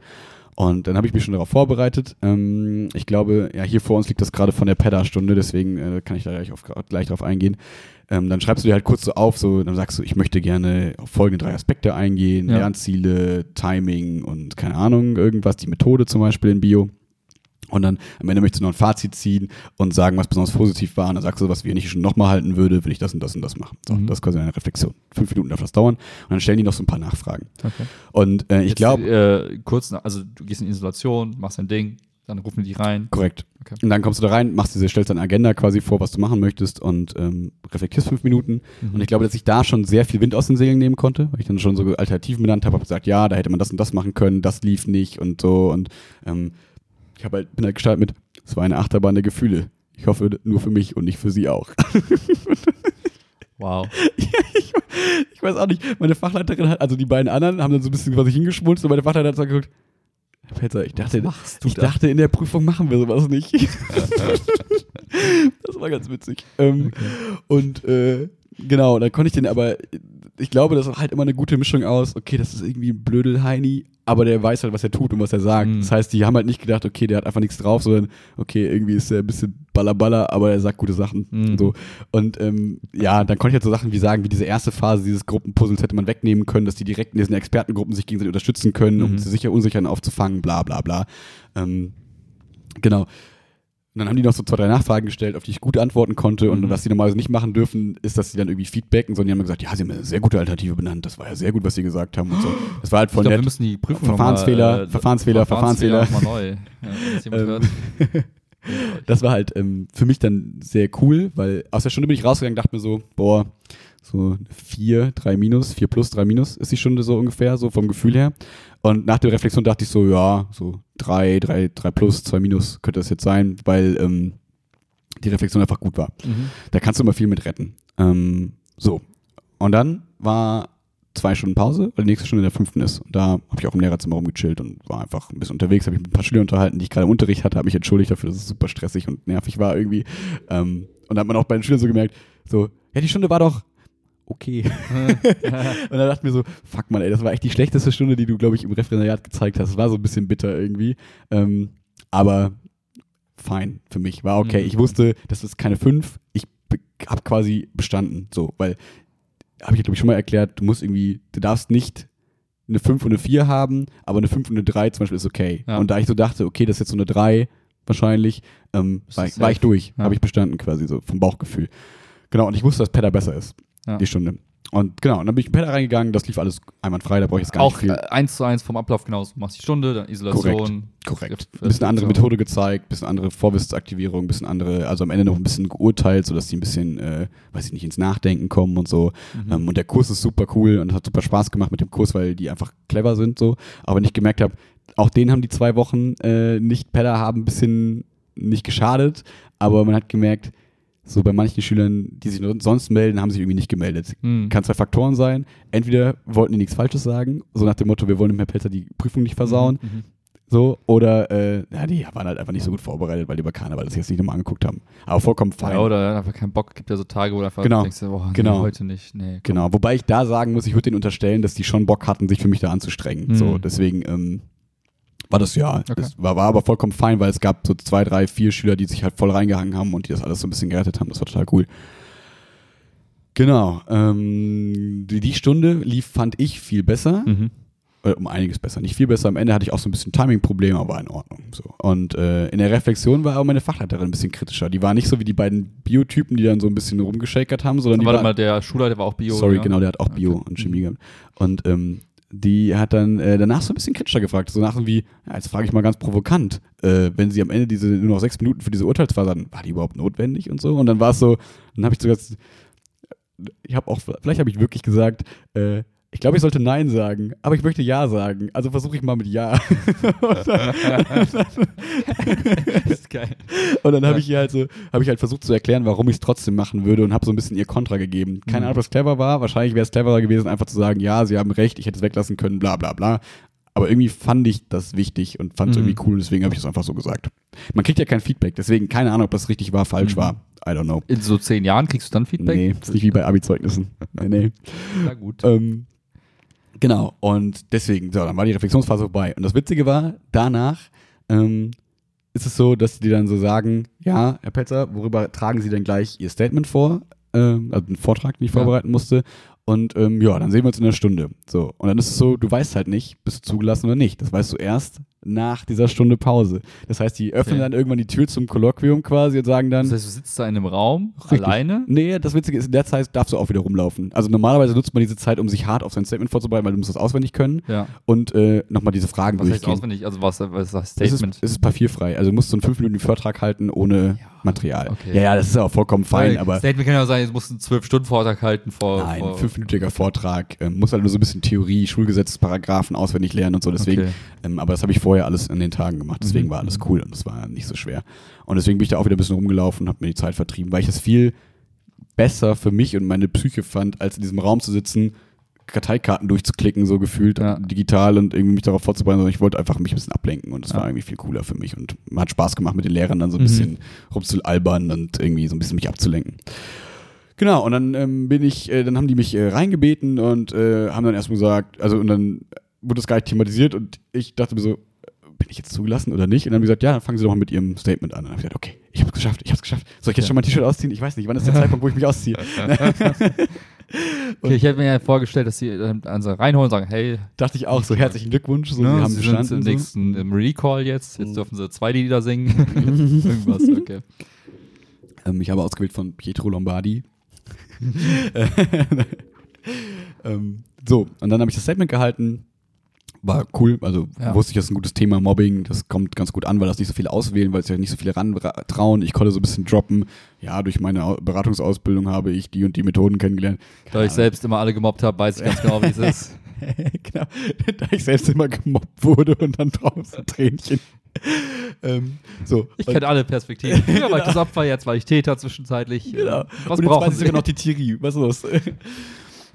Und dann habe ich mich schon darauf vorbereitet. Ähm, ich glaube, ja, hier vor uns liegt das gerade von der PEDA-Stunde, deswegen äh, kann ich da gleich, auf, gleich drauf eingehen. Ähm, dann schreibst du dir halt kurz so auf, so, dann sagst du, ich möchte gerne auf folgende drei Aspekte eingehen, Ja. Lernziele, Timing und keine Ahnung, irgendwas, die Methode zum Beispiel in Bio. Und dann am Ende möchtest du noch ein Fazit ziehen und sagen, was besonders positiv war. Und dann sagst du, was wir nicht schon nochmal halten würde, würde ich das und das und das machen. So, Mhm. das ist quasi eine Reflexion. Fünf Minuten darf das dauern. Und dann stellen die noch so ein paar Nachfragen. Okay. Und äh, ich glaube, Äh, kurz, nach- also du gehst in Isolation, machst dein Ding, dann rufen die dich rein. korrekt. Okay. Und dann kommst du da rein, machst diese, stellst deine Agenda quasi vor, was du machen möchtest und ähm, reflektierst fünf Minuten. Mhm. Und ich glaube, dass ich da schon sehr viel Wind aus den Segeln nehmen konnte, weil ich dann schon so Alternativen benannt habe, habe gesagt, ja, da hätte man das und das machen können, das lief nicht und so. Und ähm, ich hab halt, bin halt gestartet mit, es war eine Achterbahn der Gefühle. Ich hoffe, nur für mich und nicht für sie auch. Wow. Ich weiß auch nicht, meine Fachleiterin hat, also die beiden anderen haben dann so ein bisschen quasi hingeschmolzen und meine Fachleiterin hat so geguckt, Herr Pelzer, ich dachte, ich da? dachte, in der Prüfung machen wir sowas nicht. das war ganz witzig. Ähm, Und äh, genau, dann konnte ich den aber, ich glaube, das war halt immer eine gute Mischung aus, okay, das ist irgendwie ein Blödel-Heini, aber der weiß halt, was er tut und was er sagt. Mhm. Das heißt, die haben halt nicht gedacht, okay, der hat einfach nichts drauf, sondern okay, irgendwie ist er ein bisschen ballerballer, aber er sagt gute Sachen. Mhm. So. Und ähm, ja, dann konnte ich halt so Sachen wie sagen, wie diese erste Phase dieses Gruppenpuzzles hätte man wegnehmen können, dass die direkt in diesen Expertengruppen sich gegenseitig unterstützen können, um Mhm. sie sicher Unsichern aufzufangen, bla bla bla. Ähm, genau. Und dann haben die noch so zwei, drei Nachfragen gestellt, auf die ich gut antworten konnte. Und Mhm. was sie normalerweise nicht machen dürfen, ist, dass sie dann irgendwie feedbacken, sondern die haben gesagt, ja, sie haben eine sehr gute Alternative benannt. Das war ja sehr gut, was sie gesagt haben und so. Das war halt Ich voll wir nett. müssen die Prüfung Verfahrensfehler, mal, Verfahrensfehler, Verfahrensfehler. neu. Ja, das jemand Ähm. Das war halt ähm, für mich dann sehr cool, weil aus der Stunde bin ich rausgegangen, dachte mir so, boah, so vier, drei minus, vier plus, drei minus ist die Stunde so ungefähr, so vom Gefühl her. Und nach der Reflexion dachte ich so, ja, so drei, drei, drei plus, zwei minus könnte das jetzt sein, weil ähm, die Reflexion einfach gut war. Mhm. Da kannst du immer viel mit retten. Ähm, so. Und dann war zwei Stunden Pause, weil die nächste Stunde in der fünften ist. Und da habe ich auch im Lehrerzimmer rumgechillt und war einfach ein bisschen unterwegs, habe mich mit ein paar Schülern unterhalten, die ich gerade im Unterricht hatte, habe mich entschuldigt dafür, dass es super stressig und nervig war irgendwie. Ähm, und da hat man auch bei den Schülern so gemerkt, so, ja, die Stunde war doch okay. und dann dachte ich mir so, fuck man, ey, das war echt die schlechteste Stunde, die du, glaube ich, im Referendariat gezeigt hast. Es war so ein bisschen bitter irgendwie. Ähm, aber fein für mich, war okay. Mhm. Ich wusste, das ist keine 5. Ich habe quasi bestanden, so, weil, habe ich glaube ich schon mal erklärt, du musst irgendwie, du darfst nicht eine 5 und eine 4 haben, aber eine 5 und eine 3 zum Beispiel ist okay. Ja. Und da ich so dachte, okay, das ist jetzt so eine 3 wahrscheinlich, ähm, war, das ich, war ich durch, Ja. habe ich bestanden quasi so vom Bauchgefühl. Genau, und ich wusste, dass Pedda besser ist, Ja. die Stunde. Und genau, und dann bin ich in Pedda reingegangen, das lief alles einwandfrei, da brauche ich jetzt gar Auch nicht äh, viel. eins zu eins vom Ablauf genauso. Du machst die Stunde, dann Isolation. Korrekt. Ref- Ein bisschen andere. Methode gezeigt, bisschen andere Vorwissensaktivierung, bisschen andere, also am Ende noch ein bisschen geurteilt, sodass die ein bisschen, äh, weiß ich nicht, ins Nachdenken kommen und so. Mhm. Ähm, und der Kurs ist super cool und hat super Spaß gemacht mit dem Kurs, weil die einfach clever sind so. Aber wenn ich gemerkt habe, auch denen haben die zwei Wochen äh, nicht Pedder haben ein bisschen nicht geschadet, aber man hat gemerkt, so bei manchen Schülern, die sich sonst melden, haben sich irgendwie nicht gemeldet. Mhm. Kann zwei Faktoren sein. Entweder wollten die nichts Falsches sagen, so nach dem Motto, wir wollen dem Herr Pelzer die Prüfung nicht versauen, Mhm. so, oder äh, ja, die waren halt einfach nicht so gut vorbereitet, weil die über Karneval das jetzt nicht nochmal angeguckt haben. Aber vollkommen fein. Ja, oder einfach keinen Bock. Gibt ja so Tage, wo du einfach Genau. denkst, boah, nee, Genau. heute nicht. Nee. Genau, wobei ich da sagen muss, ich würde denen unterstellen, dass die schon Bock hatten, sich für mich da anzustrengen. Mhm. So, deswegen ähm, war das ja, Okay. das war, war aber vollkommen fein, weil es gab so zwei, drei, vier Schüler, die sich halt voll reingehangen haben und die das alles so ein bisschen gerettet haben. Das war total cool. Genau, ähm, die, die Stunde lief, fand ich, viel besser. Mhm. äh, um einiges besser. Nicht viel besser. Am Ende hatte ich auch so ein bisschen Timing-Probleme, aber in Ordnung. So. Und äh, in der Reflexion war auch meine Fachleiterin ein bisschen kritischer. Die war nicht so wie die beiden Biotypen, die dann so ein bisschen rumgeschakert haben, sondern die Warte war, mal, der Schulleiter war auch Bio. Sorry, ja? genau, der hat auch Bio Okay. und Chemie gehabt. Und ähm, die hat dann äh, danach so ein bisschen kritischer gefragt. So nach wie, ja, jetzt frage ich mal ganz provokant, äh, wenn sie am Ende diese nur noch sechs Minuten für diese Urteilsphase hatten, war die überhaupt notwendig und so? Und dann war es so, dann habe ich sogar, ich habe auch, vielleicht habe ich wirklich gesagt, äh, ich glaube, ich sollte Nein sagen, aber ich möchte Ja sagen. Also versuche ich mal mit Ja. und dann, das ist geil. und dann habe ich ihr halt so, habe ich halt versucht zu erklären, warum ich es trotzdem machen würde und habe so ein bisschen ihr Kontra gegeben. Keine Mhm. Ahnung, ob das clever war. Wahrscheinlich wäre es cleverer gewesen, einfach zu sagen, ja, sie haben recht, ich hätte es weglassen können, bla bla bla. Aber irgendwie fand ich das wichtig und fand es Mhm. irgendwie cool, deswegen habe ich es einfach so gesagt. Man kriegt ja kein Feedback, deswegen keine Ahnung, ob das richtig war, falsch Mhm. war. I don't know. In so zehn Jahren kriegst du dann Feedback? Nee, ist nicht wie bei Abi-Zeugnissen. nee, nee. Na gut. Ähm, genau, und deswegen, so, dann war die Reflexionsphase vorbei. Und das Witzige war, danach ähm, ist es so, dass die dann so sagen, ja, Herr Petzer, worüber tragen Sie denn gleich Ihr Statement vor? Ähm, also einen Vortrag, den ich Ja. vorbereiten musste. Und ähm, ja, dann sehen wir uns in einer Stunde. So, und dann ist es so, du weißt halt nicht, bist du zugelassen oder nicht. Das weißt du erst nach dieser Stunde Pause. Das heißt, die öffnen Okay. dann irgendwann die Tür zum Kolloquium quasi und sagen dann, Das heißt, du sitzt da in einem Raum Richtig. alleine? Nee, das Witzige ist, in der Zeit darfst du auch wieder rumlaufen. Also normalerweise nutzt man diese Zeit, um sich hart auf sein Statement vorzubereiten, weil du musst das auswendig können Ja. und äh, nochmal diese Fragen Was heißt durchgehen. auswendig? Also was, was ist das Es Statement? ist, es ist papierfrei. Also du musst so einen fünf Minuten Vortrag halten ohne Ja, Material. okay. Ja, ja, das ist auch vollkommen fein, aber Statement kann ja auch sein, du musst einen zwölf Stunden Vortrag halten vor. nein, vor fünfminütiger Vortrag, ähm, muss halt nur so ein bisschen Theorie, Schulgesetzesparagraphen auswendig lernen und so. Deswegen, Okay. ähm, aber das habe ich vorher alles an den Tagen gemacht. Deswegen Mhm. war alles cool und das war nicht so schwer. Und deswegen bin ich da auch wieder ein bisschen rumgelaufen und habe mir die Zeit vertrieben, weil ich es viel besser für mich und meine Psyche fand, als in diesem Raum zu sitzen, Karteikarten durchzuklicken, so gefühlt Ja. digital und irgendwie mich darauf vorzubereiten, sondern ich wollte einfach mich ein bisschen ablenken und das Ja. war irgendwie viel cooler für mich und hat Spaß gemacht mit den Lehrern dann so ein Mhm. bisschen rumzualbern und irgendwie so ein bisschen mich abzulenken. Genau, und dann ähm, bin ich, äh, dann haben die mich äh, reingebeten und äh, haben dann erstmal gesagt, also und dann wurde das gar nicht thematisiert und ich dachte mir so, bin ich jetzt zugelassen oder nicht? Und dann haben die gesagt, ja, dann fangen Sie doch mal mit Ihrem Statement an. Und dann habe ich gesagt, okay, ich habe es geschafft, ich habe es geschafft. Soll ich jetzt schon mein T-Shirt ausziehen? Ich weiß nicht, wann ist der Zeitpunkt, wo ich mich ausziehe? Okay, ich hätte mir ja vorgestellt, dass sie äh, also reinholen und sagen, hey, dachte ich auch so, herzlichen Glückwunsch, so, ne, Sie haben sie sind im so. nächsten im Recall jetzt, jetzt Mhm. dürfen sie zwei Lieder singen. Irgendwas, okay. Ähm, ich habe ausgewählt von Pietro Lombardi. ähm, so, und dann habe ich das Statement gehalten. War cool, also Ja. wusste ich, das ist ein gutes Thema, Mobbing, das kommt ganz gut an, weil das nicht so viele auswählen, weil es ja nicht so viele rantrauen. Ich konnte so ein bisschen droppen. Ja, durch meine Au- Beratungsausbildung habe ich die und die Methoden kennengelernt. Da ich selbst immer alle gemobbt habe, weiß ich ganz genau, wie es ist. genau, da ich selbst immer gemobbt wurde und dann draußen Tränchen. ähm, so. Ich kenne alle Perspektiven. Früher war ich das Opfer, jetzt war ich Täter zwischenzeitlich. Genau. Was und jetzt brauchen weiß ich sogar noch die Theorie. Was ist los?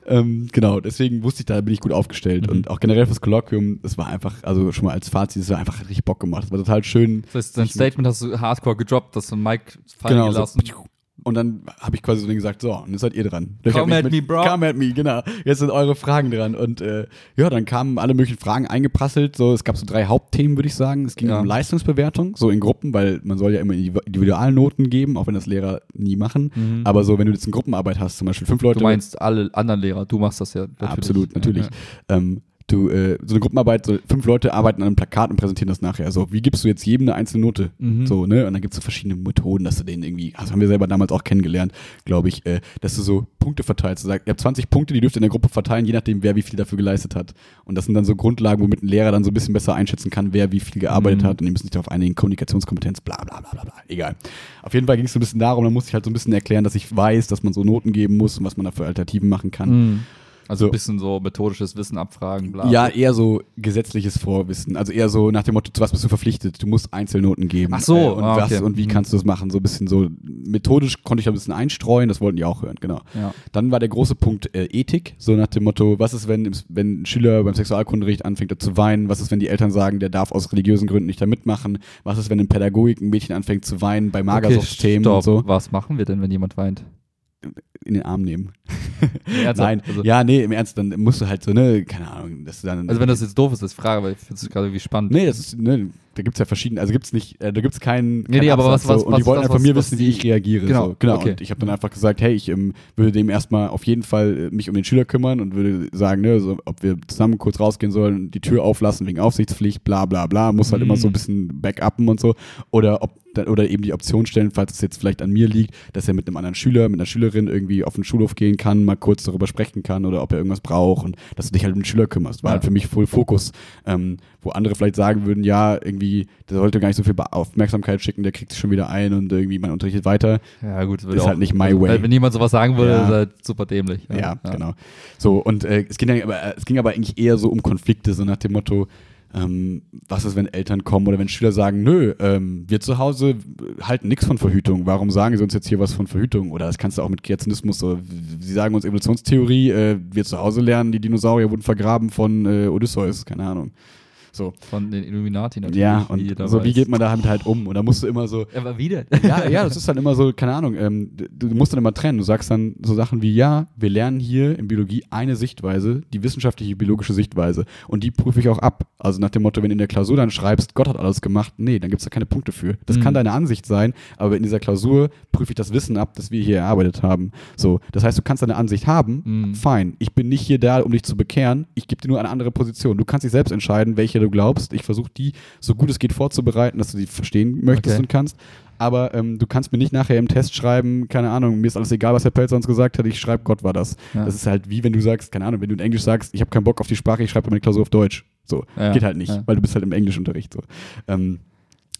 Ähm, genau, deswegen wusste ich, da bin ich gut aufgestellt. Mhm. Und auch generell fürs Kolloquium, es war einfach, also schon mal als Fazit, es war einfach richtig Bock gemacht. Es war total schön. Das heißt, dein Statement hast du hardcore gedroppt, dass du Mike fallen Genau, gelassen. so, und dann habe ich quasi so gesagt, so, und jetzt seid ihr dran. Ich Come at me, bro. Come at me, genau. Jetzt sind eure Fragen dran. Und äh, ja, dann kamen alle möglichen Fragen eingeprasselt. So, es gab so drei Hauptthemen, würde ich sagen. Es ging Ja. um Leistungsbewertung, so in Gruppen, weil man soll ja immer Individualnoten geben, auch wenn das Lehrer nie machen. Mhm. Aber so, wenn du jetzt eine Gruppenarbeit hast, zum Beispiel fünf Leute. Du meinst alle anderen Lehrer, du machst das ja natürlich. Absolut, natürlich. Ja, Ähm, du, äh, so eine Gruppenarbeit, so fünf Leute arbeiten an einem Plakat und präsentieren das nachher. So, wie gibst du jetzt jedem eine einzelne Note? Mhm. So, ne? Und dann gibt's so verschiedene Methoden, dass du den irgendwie, also haben wir selber damals auch kennengelernt, glaube ich, äh, dass du so Punkte verteilst. Du sagst, ihr habt 20 Punkte, die dürft ihr in der Gruppe verteilen, je nachdem, wer wie viel dafür geleistet hat. Und das sind dann so Grundlagen, womit ein Lehrer dann so ein bisschen besser einschätzen kann, wer wie viel gearbeitet Mhm. hat. Und die müssen sich darauf einigen, Kommunikationskompetenz, bla bla bla bla bla. Egal. Auf jeden Fall ging es so ein bisschen darum, da musste ich halt so ein bisschen erklären, dass ich weiß, dass man so Noten geben muss und was man da für Alternativen machen kann. Mhm. Also So. ein bisschen so methodisches Wissen abfragen, bla. Ja, eher so gesetzliches Vorwissen. Also eher so nach dem Motto, zu was bist du verpflichtet? Du musst Einzelnoten geben. Ach so, Äh, und, ah, was, okay. und wie Mhm. kannst du das machen? So ein bisschen so methodisch konnte ich da ein bisschen einstreuen, das wollten die auch hören, genau. Ja. Dann war der große Punkt äh, Ethik, so nach dem Motto, was ist, wenn, wenn ein Schüler beim Sexualkundenunterricht anfängt da zu weinen? Was ist, wenn die Eltern sagen, der darf aus religiösen Gründen nicht da mitmachen? Was ist, wenn in Pädagogik ein Mädchen anfängt zu weinen bei Magersuchtsthemen okay, und so? Was machen wir denn, wenn jemand weint? In den Arm nehmen. Nein, Also, ja, nee, im Ernst, dann musst du halt so, ne, keine Ahnung, dass du dann. also wenn das jetzt doof ist, ist Frage, weil ich finde es gerade irgendwie spannend. Nee, das ist, ne, da gibt's ja verschiedene, also gibt's nicht, äh, da gibt's keinen. Nee, nee, keinen aber Absatz was- was- so. Und die was- wollten das, einfach von mir wissen, wie die- ich reagiere. Genau, so. genau. okay. Und ich habe dann einfach gesagt, hey, ich ähm, würde dem erstmal auf jeden Fall äh, mich um den Schüler kümmern und würde sagen, ne, so, ob wir zusammen kurz rausgehen sollen, die Tür auflassen wegen Aufsichtspflicht, bla bla bla, muss halt Mhm. immer so ein bisschen backuppen und so. Oder ob oder eben die Option stellen, falls es jetzt vielleicht an mir liegt, dass er mit einem anderen Schüler, mit einer Schülerin irgendwie auf den Schulhof gehen kann, mal kurz darüber sprechen kann oder ob er irgendwas braucht und dass du dich halt um den Schüler kümmerst. War Ja. halt für mich voll Fokus. Ähm, wo andere vielleicht sagen würden, ja, irgendwie, der sollte gar nicht so viel Aufmerksamkeit schicken, der kriegt sich schon wieder ein und irgendwie man unterrichtet weiter. Ja, gut, das Ist halt nicht my way. Weil, wenn jemand sowas sagen würde, Ja. ist halt super dämlich. Ja, genau. So, und äh, es, ging dann, aber, äh, es ging aber eigentlich eher so um Konflikte, so nach dem Motto, ähm, was ist, wenn Eltern kommen oder wenn Schüler sagen, nö, ähm, wir zu Hause halten nichts von Verhütung, warum sagen sie uns jetzt hier was von Verhütung? Oder das kannst du auch mit Kreationismus, so, sie sagen uns Evolutionstheorie, äh, wir zu Hause lernen, die Dinosaurier wurden vergraben von äh, Odysseus, keine Ahnung. So, Von den Illuminati natürlich. ja, wie und jeder so, wie geht man damit halt um? Und da musst du immer so, Aber wieder. ja, ja, das ist dann immer so, keine Ahnung, ähm, du, musst dann immer trennen. Du sagst dann so Sachen wie, ja, wir lernen hier in Biologie eine Sichtweise, die wissenschaftliche biologische Sichtweise. Und die prüfe ich auch ab. Also nach dem Motto, wenn du in der Klausur dann schreibst, Gott hat alles gemacht, nee, dann gibt's da keine Punkte für. Das Mhm. kann deine Ansicht sein, aber in dieser Klausur prüfe ich das Wissen ab, das wir hier erarbeitet haben. So, das heißt, du kannst deine Ansicht haben, Mhm. fein. Ich bin nicht hier da, um dich zu bekehren. Ich gebe dir nur eine andere Position. Du kannst dich selbst entscheiden, welche du glaubst. Ich versuche die so gut es geht vorzubereiten, dass du sie verstehen möchtest Okay. und kannst. Aber ähm, du kannst mir nicht nachher im Test schreiben, keine Ahnung, mir ist alles egal, was Herr Pelzer uns gesagt hat, ich schreibe, Gott war das. Ja. Das ist halt wie wenn du sagst, keine Ahnung, wenn du in Englisch sagst, ich habe keinen Bock auf die Sprache, ich schreibe meine Klausur auf Deutsch. So, Ja, geht halt nicht, weil du bist halt im Englischunterricht. So. Ähm,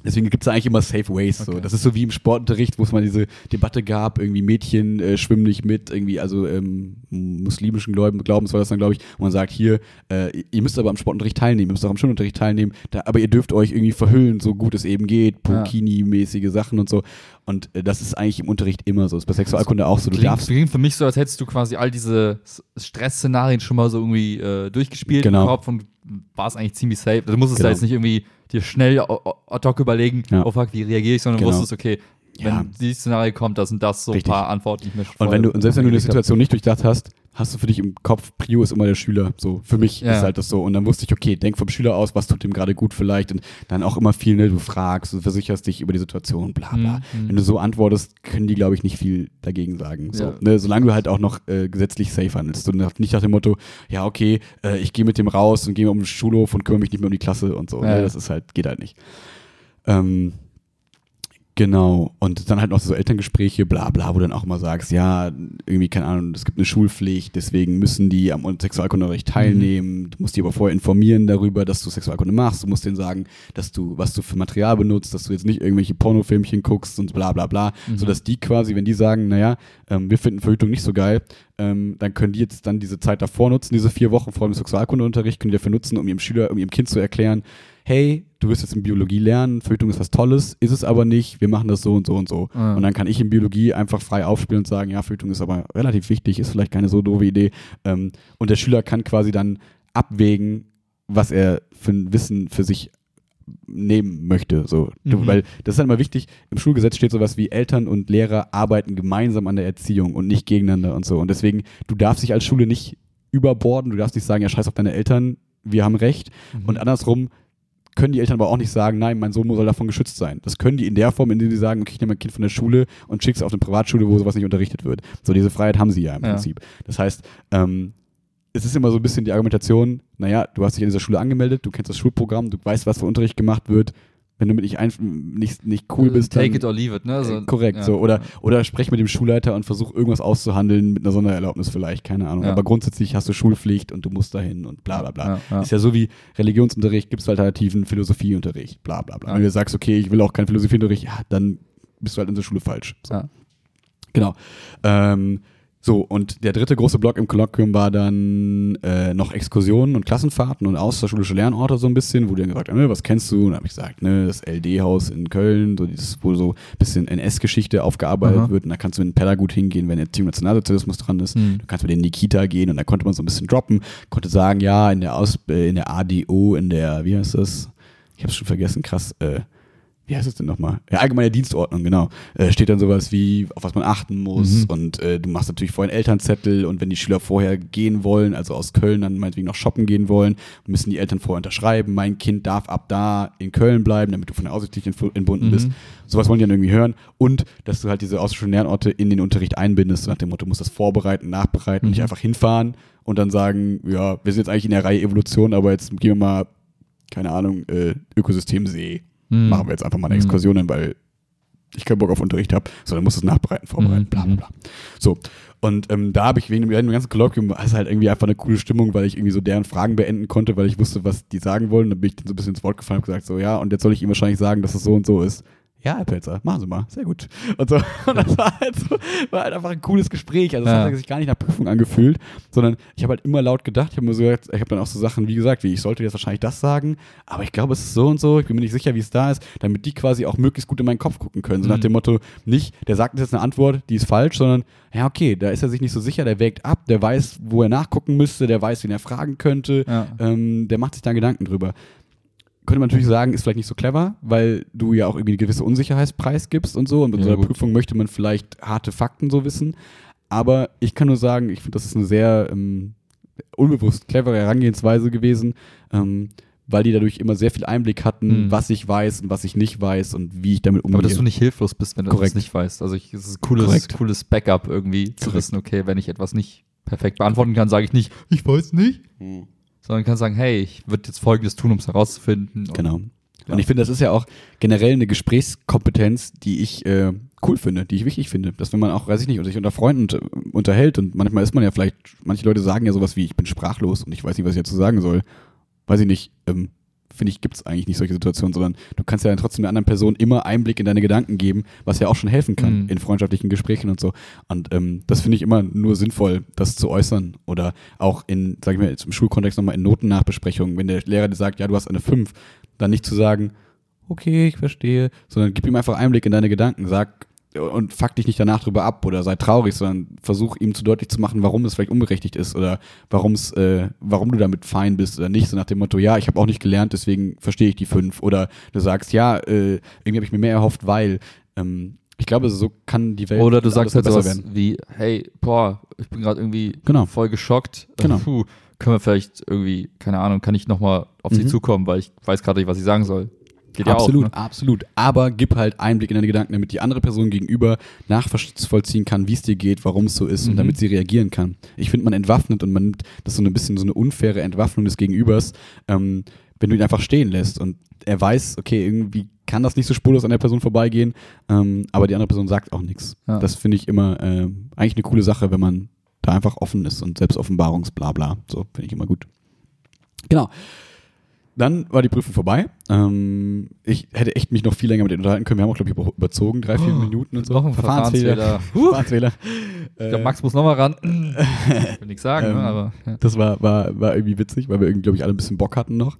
Deswegen gibt es eigentlich immer Safe Ways. So. Okay. Das ist so wie im Sportunterricht, wo es mal diese Debatte gab, irgendwie Mädchen äh, schwimmen nicht mit, irgendwie, also ähm, muslimischen Glauben, Glaubens war das dann, glaube ich, wo man sagt, hier, äh, ihr müsst aber am Sportunterricht teilnehmen, ihr müsst auch am Schulunterricht teilnehmen, da, aber ihr dürft euch irgendwie verhüllen, so gut es eben geht. Burkini-mäßige Sachen und so. Und äh, das ist eigentlich im Unterricht immer so. Das ist bei Sexualkunde auch so. Du Klingt, darfst. klingt für mich so, als hättest du quasi all diese Stressszenarien schon mal so irgendwie äh, durchgespielt Genau. im Kopf und war es eigentlich ziemlich safe. Du musstest Genau. da jetzt nicht irgendwie dir schnell ad hoc überlegen, Ja. oh fuck, wie reagiere ich, sondern Genau. wusstest, okay, wenn Ja. dieses Szenario kommt, das sind das so Richtig. ein paar Antworten, die ich mir Und, wenn du, selbst wenn du eine. Situation nicht durchdacht hast, hast du für dich im Kopf, Prio ist immer der Schüler. So, für mich Ja. ist halt das so. Und dann wusste ich, okay, denk vom Schüler aus, was tut dem gerade gut vielleicht. Und dann auch immer viel, ne, du fragst, du versicherst dich über die Situation, bla bla. Mhm. Wenn du so antwortest, können die, glaube ich, nicht viel dagegen sagen. So, Ja. ne, solange du halt auch noch äh, gesetzlich safe handelst. Und nicht nach dem Motto, ja, okay, äh, ich gehe mit dem raus und gehe um den Schulhof und kümmere mich nicht mehr um die Klasse und so. Ja. Ne, das ist halt, geht halt nicht. Ähm, Genau. Und dann halt noch so Elterngespräche, bla bla, wo du dann auch immer sagst, ja, irgendwie, keine Ahnung, es gibt eine Schulpflicht, deswegen müssen die am Sexualkundeunterricht teilnehmen. Du musst die aber vorher informieren darüber, dass du Sexualkunde machst. Du musst denen sagen, dass du, was du für Material benutzt, dass du jetzt nicht irgendwelche Pornofilmchen guckst und bla bla bla. Sodass die quasi, wenn die sagen, naja, ähm, wir finden Verhütung nicht so geil, ähm, dann können die jetzt dann diese Zeit davor nutzen, diese vier Wochen vor dem Sexualkundeunterricht, können die dafür nutzen, um ihrem Schüler, um ihrem Kind zu erklären, hey, du wirst jetzt in Biologie lernen, Verhütung ist was Tolles, ist es aber nicht, wir machen das so und so und so. Ah. Und dann kann ich in Biologie einfach frei aufspielen und sagen, ja, Verhütung ist aber relativ wichtig, ist vielleicht keine so doofe Idee. Ähm, und der Schüler kann quasi dann abwägen, was er für ein Wissen für sich nehmen möchte. So. Mhm. Weil das ist halt immer wichtig, im Schulgesetz steht sowas wie Eltern und Lehrer arbeiten gemeinsam an der Erziehung und nicht gegeneinander und so. Und deswegen, du darfst dich als Schule nicht überborden, du darfst nicht sagen, ja, scheiß auf deine Eltern, wir haben recht. Mhm. Und andersrum können die Eltern aber auch nicht sagen, nein, mein Sohn soll davon geschützt sein. Das können die in der Form, indem sie sagen, okay, ich nehme mein Kind von der Schule und schicke es auf eine Privatschule, wo sowas nicht unterrichtet wird. So, diese Freiheit haben sie ja im Ja. Prinzip. Das heißt, ähm, es ist immer so ein bisschen die Argumentation, naja, du hast dich an dieser Schule angemeldet, du kennst das Schulprogramm, du weißt, was für Unterricht gemacht wird. Wenn du mit nicht, ein, nicht, nicht cool bist, Take dann, it or leave it, ne? So, äh, korrekt, ja. so. Oder, oder sprech mit dem Schulleiter und versuch irgendwas auszuhandeln mit einer Sondererlaubnis vielleicht, keine Ahnung. Ja. Aber grundsätzlich hast du Schulpflicht und du musst dahin und bla bla bla. Ja, ja. Ist ja so wie Religionsunterricht, gibt es Alternativen, Philosophieunterricht, bla bla bla. Ja. Wenn du sagst, okay, ich will auch keinen Philosophieunterricht, ja, dann bist du halt in der Schule falsch. So. Ja. Genau. Ähm, so, und der dritte große Block im Kolloquium war dann äh, noch Exkursionen und Klassenfahrten und außerschulische Lernorte so ein bisschen, wo die dann gesagt haben, was kennst du? Und dann habe ich gesagt, ne, das LD-Haus in Köln, so dieses, wo so ein bisschen NS-Geschichte aufgearbeitet Aha. wird. Und da kannst du mit dem Pädagut hingehen, wenn Erziehung Nationalsozialismus dran ist. Hm. Du kannst mit in die Kita gehen und da konnte man so ein bisschen droppen, konnte sagen, ja, in der Aus äh, in der ADO, in der, wie heißt das? Ich habe es schon vergessen, krass, äh, wie heißt es denn nochmal? Ja, allgemeine Dienstordnung, genau. Äh, steht dann sowas wie, auf was man achten muss. Mhm. Und äh, du machst natürlich vorher einen Elternzettel und wenn die Schüler vorher gehen wollen, also aus Köln dann meinetwegen noch shoppen gehen wollen, müssen die Eltern vorher unterschreiben, mein Kind darf ab da in Köln bleiben, damit du von der Aussicht nicht entbunden Mhm. bist. Sowas wollen die dann irgendwie hören. Und dass du halt diese außerschulischen Lernorte in den Unterricht einbindest, nach dem Motto, du musst das vorbereiten, nachbereiten und Mhm. nicht einfach hinfahren und dann sagen, ja, wir sind jetzt eigentlich in der Reihe Evolution, aber jetzt gehen wir mal, keine Ahnung, äh, Ökosystem See Mhm. machen wir jetzt einfach mal eine Mhm. Exkursion hin, weil ich keinen Bock auf Unterricht habe, sondern muss es nachbereiten, vorbereiten, Mhm. bla bla bla. So, und ähm, da habe ich wegen dem ganzen Kolloquium, war es halt irgendwie einfach eine coole Stimmung, weil ich irgendwie so deren Fragen beenden konnte, weil ich wusste, was die sagen wollen. Dann bin ich dann so ein bisschen ins Wort gefallen und gesagt, so, ja, und jetzt soll ich ihm wahrscheinlich sagen, dass es so und so ist. Ja, Pelzer, machen Sie mal, sehr gut. Und so, und das war halt so, war halt einfach ein cooles Gespräch. Also es Ja. hat sich gar nicht nach Prüfung angefühlt, sondern ich habe halt immer laut gedacht, ich habe mir so gesagt, ich habe dann auch so Sachen, wie gesagt, wie ich sollte jetzt wahrscheinlich das sagen, aber ich glaube, es ist so und so, ich bin mir nicht sicher, wie es da ist, damit die quasi auch möglichst gut in meinen Kopf gucken können. So nach Mhm. dem Motto, nicht, der sagt jetzt eine Antwort, die ist falsch, sondern, ja, okay, da ist er sich nicht so sicher, der wägt ab, der weiß, wo er nachgucken müsste, der weiß, wen er fragen könnte, Ja. ähm, der macht sich da Gedanken drüber. Könnte man natürlich sagen, ist vielleicht nicht so clever, weil du ja auch irgendwie eine gewisse Unsicherheit preisgibst und so. Und bei Ja, so einer gut. Prüfung möchte man vielleicht harte Fakten so wissen. Aber ich kann nur sagen, ich finde, das ist eine sehr ähm, unbewusst clevere Herangehensweise gewesen, ähm, weil die dadurch immer sehr viel Einblick hatten, Mhm. was ich weiß und was ich nicht weiß und wie ich damit umgehe. Aber dass du nicht hilflos bist, wenn du Korrekt. das nicht weißt. Also ich, es ist ein cooles, Korrekt. cooles Backup irgendwie zu Korrekt. wissen, okay, wenn ich etwas nicht perfekt beantworten kann, sage ich nicht, ich weiß nicht, Mhm. Sondern kann sagen, hey, ich würde jetzt Folgendes tun, um es herauszufinden. Und- Genau. Ja. Und ich finde, das ist ja auch generell eine Gesprächskompetenz, die ich äh, cool finde, die ich wichtig finde. Dass wenn man auch, weiß ich nicht, sich unter Freunden unterhält und manchmal ist man ja vielleicht, manche Leute sagen ja sowas wie, ich bin sprachlos und ich weiß nicht, was ich dazu sagen soll. Weiß ich nicht, ähm, finde ich, gibt es eigentlich nicht solche Situationen, sondern du kannst ja dann trotzdem der anderen Person immer Einblick in deine Gedanken geben, was ja auch schon helfen kann Mhm. in freundschaftlichen Gesprächen und so. Und ähm, das finde ich immer nur sinnvoll, das zu äußern. Oder auch in, sag ich mal, im Schulkontext nochmal in Notennachbesprechungen, wenn der Lehrer dir sagt, ja, du hast eine 5, dann nicht zu sagen, okay, ich verstehe, sondern gib ihm einfach Einblick in deine Gedanken, sag und fuck dich nicht danach drüber ab oder sei traurig, sondern versuch ihm zu deutlich zu machen, warum es vielleicht unberechtigt ist oder warum es, äh, warum du damit fein bist oder nicht. So nach dem Motto, ja, ich habe auch nicht gelernt, deswegen verstehe ich die fünf. Oder du sagst, ja, äh, irgendwie habe ich mir mehr erhofft, weil ähm, Ich glaube, so kann die Welt Oder du sagst halt sowas besser werden. wie, hey, boah, ich bin gerade irgendwie Genau. voll geschockt. Genau. Puh, können wir vielleicht irgendwie, keine Ahnung, kann ich nochmal auf sie Mhm. zukommen, weil ich weiß gerade nicht, was ich sagen soll. Geht ja absolut, auch. Ne? absolut. Aber gib halt Einblick in deine Gedanken, damit die andere Person gegenüber nachvollziehen kann, wie es dir geht, warum es so ist und Mhm. damit sie reagieren kann. Ich finde, man entwaffnet und man nimmt das so ein bisschen so eine unfaire Entwaffnung des Gegenübers, ähm, wenn du ihn einfach stehen lässt und er weiß, okay, irgendwie kann das nicht so spurlos an der Person vorbeigehen, ähm, aber die andere Person sagt auch nichts. Ja. Das finde ich immer äh, eigentlich eine coole Sache, wenn man da einfach offen ist und Selbstoffenbarungsblabla. So finde ich immer gut. Genau. Dann war die Prüfung vorbei. Ähm, ich hätte echt mich noch viel länger mit denen unterhalten können. Wir haben auch, glaube ich, über- überzogen, drei, vier Oh, Minuten und so. noch ein Verfahrensfehler. Verfahrensfehler. Ich glaube, Max muss nochmal ran. Ich will nichts sagen, Ähm, ne, aber ja. Das war, war, war irgendwie witzig, weil wir irgendwie, glaube ich, alle ein bisschen Bock hatten noch.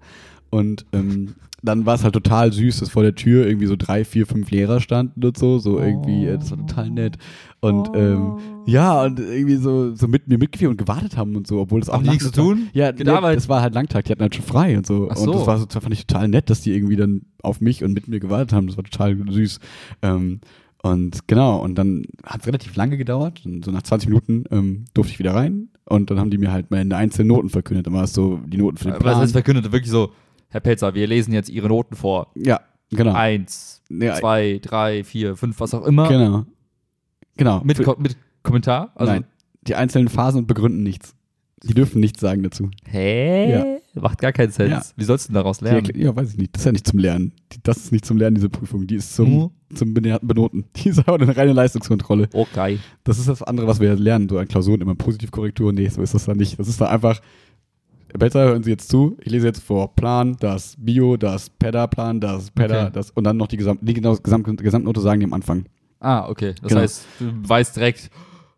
Und ähm, dann war es halt total süß, dass vor der Tür irgendwie so drei, vier, fünf Lehrer standen und so. So irgendwie, äh, das war total nett. Und ähm, ja, und irgendwie so, so mit mir mitgeführt und gewartet haben und so, obwohl das auch nichts zu tun? Ja, nee, das war halt Langtag, die hatten halt schon frei und so. Ach Und so. das war so, das fand ich total nett, dass die irgendwie dann auf mich und mit mir gewartet haben. Das war total süß. Ähm, und genau, und dann hat es relativ lange gedauert. Und so nach 20 Minuten ähm, durfte ich wieder rein. Und dann haben die mir halt meine einzelnen Noten verkündet. Dann war es so die Noten für den Aber das Plan. ist verkündet wirklich so, Herr Pelzer, wir lesen jetzt Ihre Noten vor. ja, genau. Eins, Ja, zwei, drei, vier, fünf, was auch immer. Genau. Genau. Mit, Ko mit Kommentar? Also, Nein, die einzelnen Phasen und begründen nichts. Die dürfen nichts sagen dazu. Hä? Ja. Macht gar keinen Sinn. Ja. Wie sollst du denn daraus lernen? ja, weiß ich nicht. Das ist ja nicht zum Lernen. Die, das ist nicht zum Lernen, diese Prüfung. Die ist zum, Mhm. zum Benoten. Die ist aber eine reine Leistungskontrolle. Okay. Das ist das andere, was wir lernen. So an Klausuren immer Positivkorrektur. Nee, so ist das dann nicht. Das ist da einfach. Besser hören Sie jetzt zu. Ich lese jetzt vor Plan, das Bio, das PEDA-Plan, das PEDA, Okay. das und dann noch die, Gesamt, die Gesamt, Gesamtnote sagen die am Anfang. Ah, okay. Das Genau. heißt, du weißt direkt,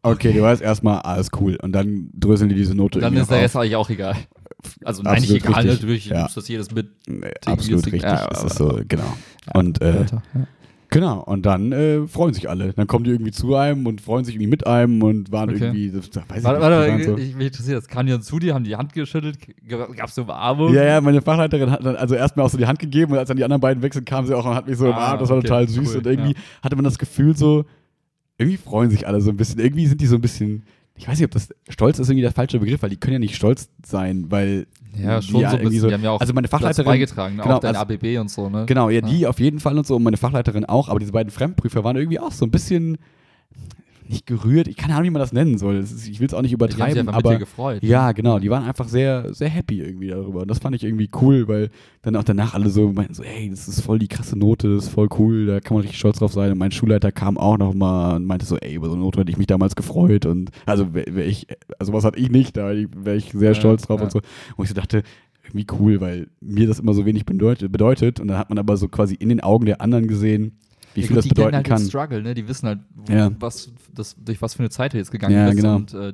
Okay, du weißt erstmal, alles cool. Und dann dröseln die diese Note dann irgendwie ist der Rest eigentlich auch egal. Also nein, nicht egal, richtig. natürlich. Du Ja. nimmst das jedes mit. Nee, absolut richtig. ja, ist so, genau. Und äh, ja. Genau, und dann äh, freuen sich alle. Dann kommen die irgendwie zu einem und freuen sich irgendwie mit einem und waren Okay. irgendwie, das, das weiß ich Warte, nicht, die warte, so. ich, mich interessiert das. Kanyon zu dir, haben die Hand geschüttelt? Gab es eine Umarmung? Ja, ja, meine Fachleiterin hat dann also erstmal auch so die Hand gegeben und als dann die anderen beiden wechseln, kam sie auch und hat mich so Ah, umarmt. Das war okay, total süß cool, und irgendwie ja. hatte man das Gefühl so, irgendwie freuen sich alle so ein bisschen. Irgendwie sind die so ein bisschen, ich weiß nicht, ob das Stolz ist irgendwie der falsche Begriff, weil die können ja nicht stolz sein, weil Ja, schon so ein bisschen. Die haben ja auch also meine dazu Fachleiterin beigetragen, ne? genau, auch dein also- ABB und so, ne? Genau, ja, Ja. die auf jeden Fall und so und meine Fachleiterin auch, aber diese beiden Fremdprüfer waren irgendwie auch so ein bisschen nicht gerührt. Ich keine Ahnung, wie man das nennen soll. Das ist, ich will es auch nicht Die haben sich übertreiben, einfach mit dir aber gefreut. ja, genau, die waren einfach sehr, sehr happy irgendwie darüber. Und das fand ich irgendwie cool, weil dann auch danach alle so meinten so, hey, das ist voll die krasse Note, das ist voll cool, da kann man richtig stolz drauf sein. Und mein Schulleiter kam auch noch mal und meinte so, ey, über so eine Note hätte ich mich damals gefreut. Und also wär, wär ich, also was hatte ich nicht, da wäre ich sehr Ja, stolz drauf ja. und so. Und ich so dachte, irgendwie cool, weil mir das immer so wenig bedeutet, bedeutet. Und dann hat man aber so quasi in den Augen der anderen gesehen, wie Ja, viel gut, das die bedeuten halt kann. Den Struggle, ne? Die wissen halt, wo, Ja. was, das, durch was für eine Zeit du jetzt gegangen Ja, bist. genau. Und äh,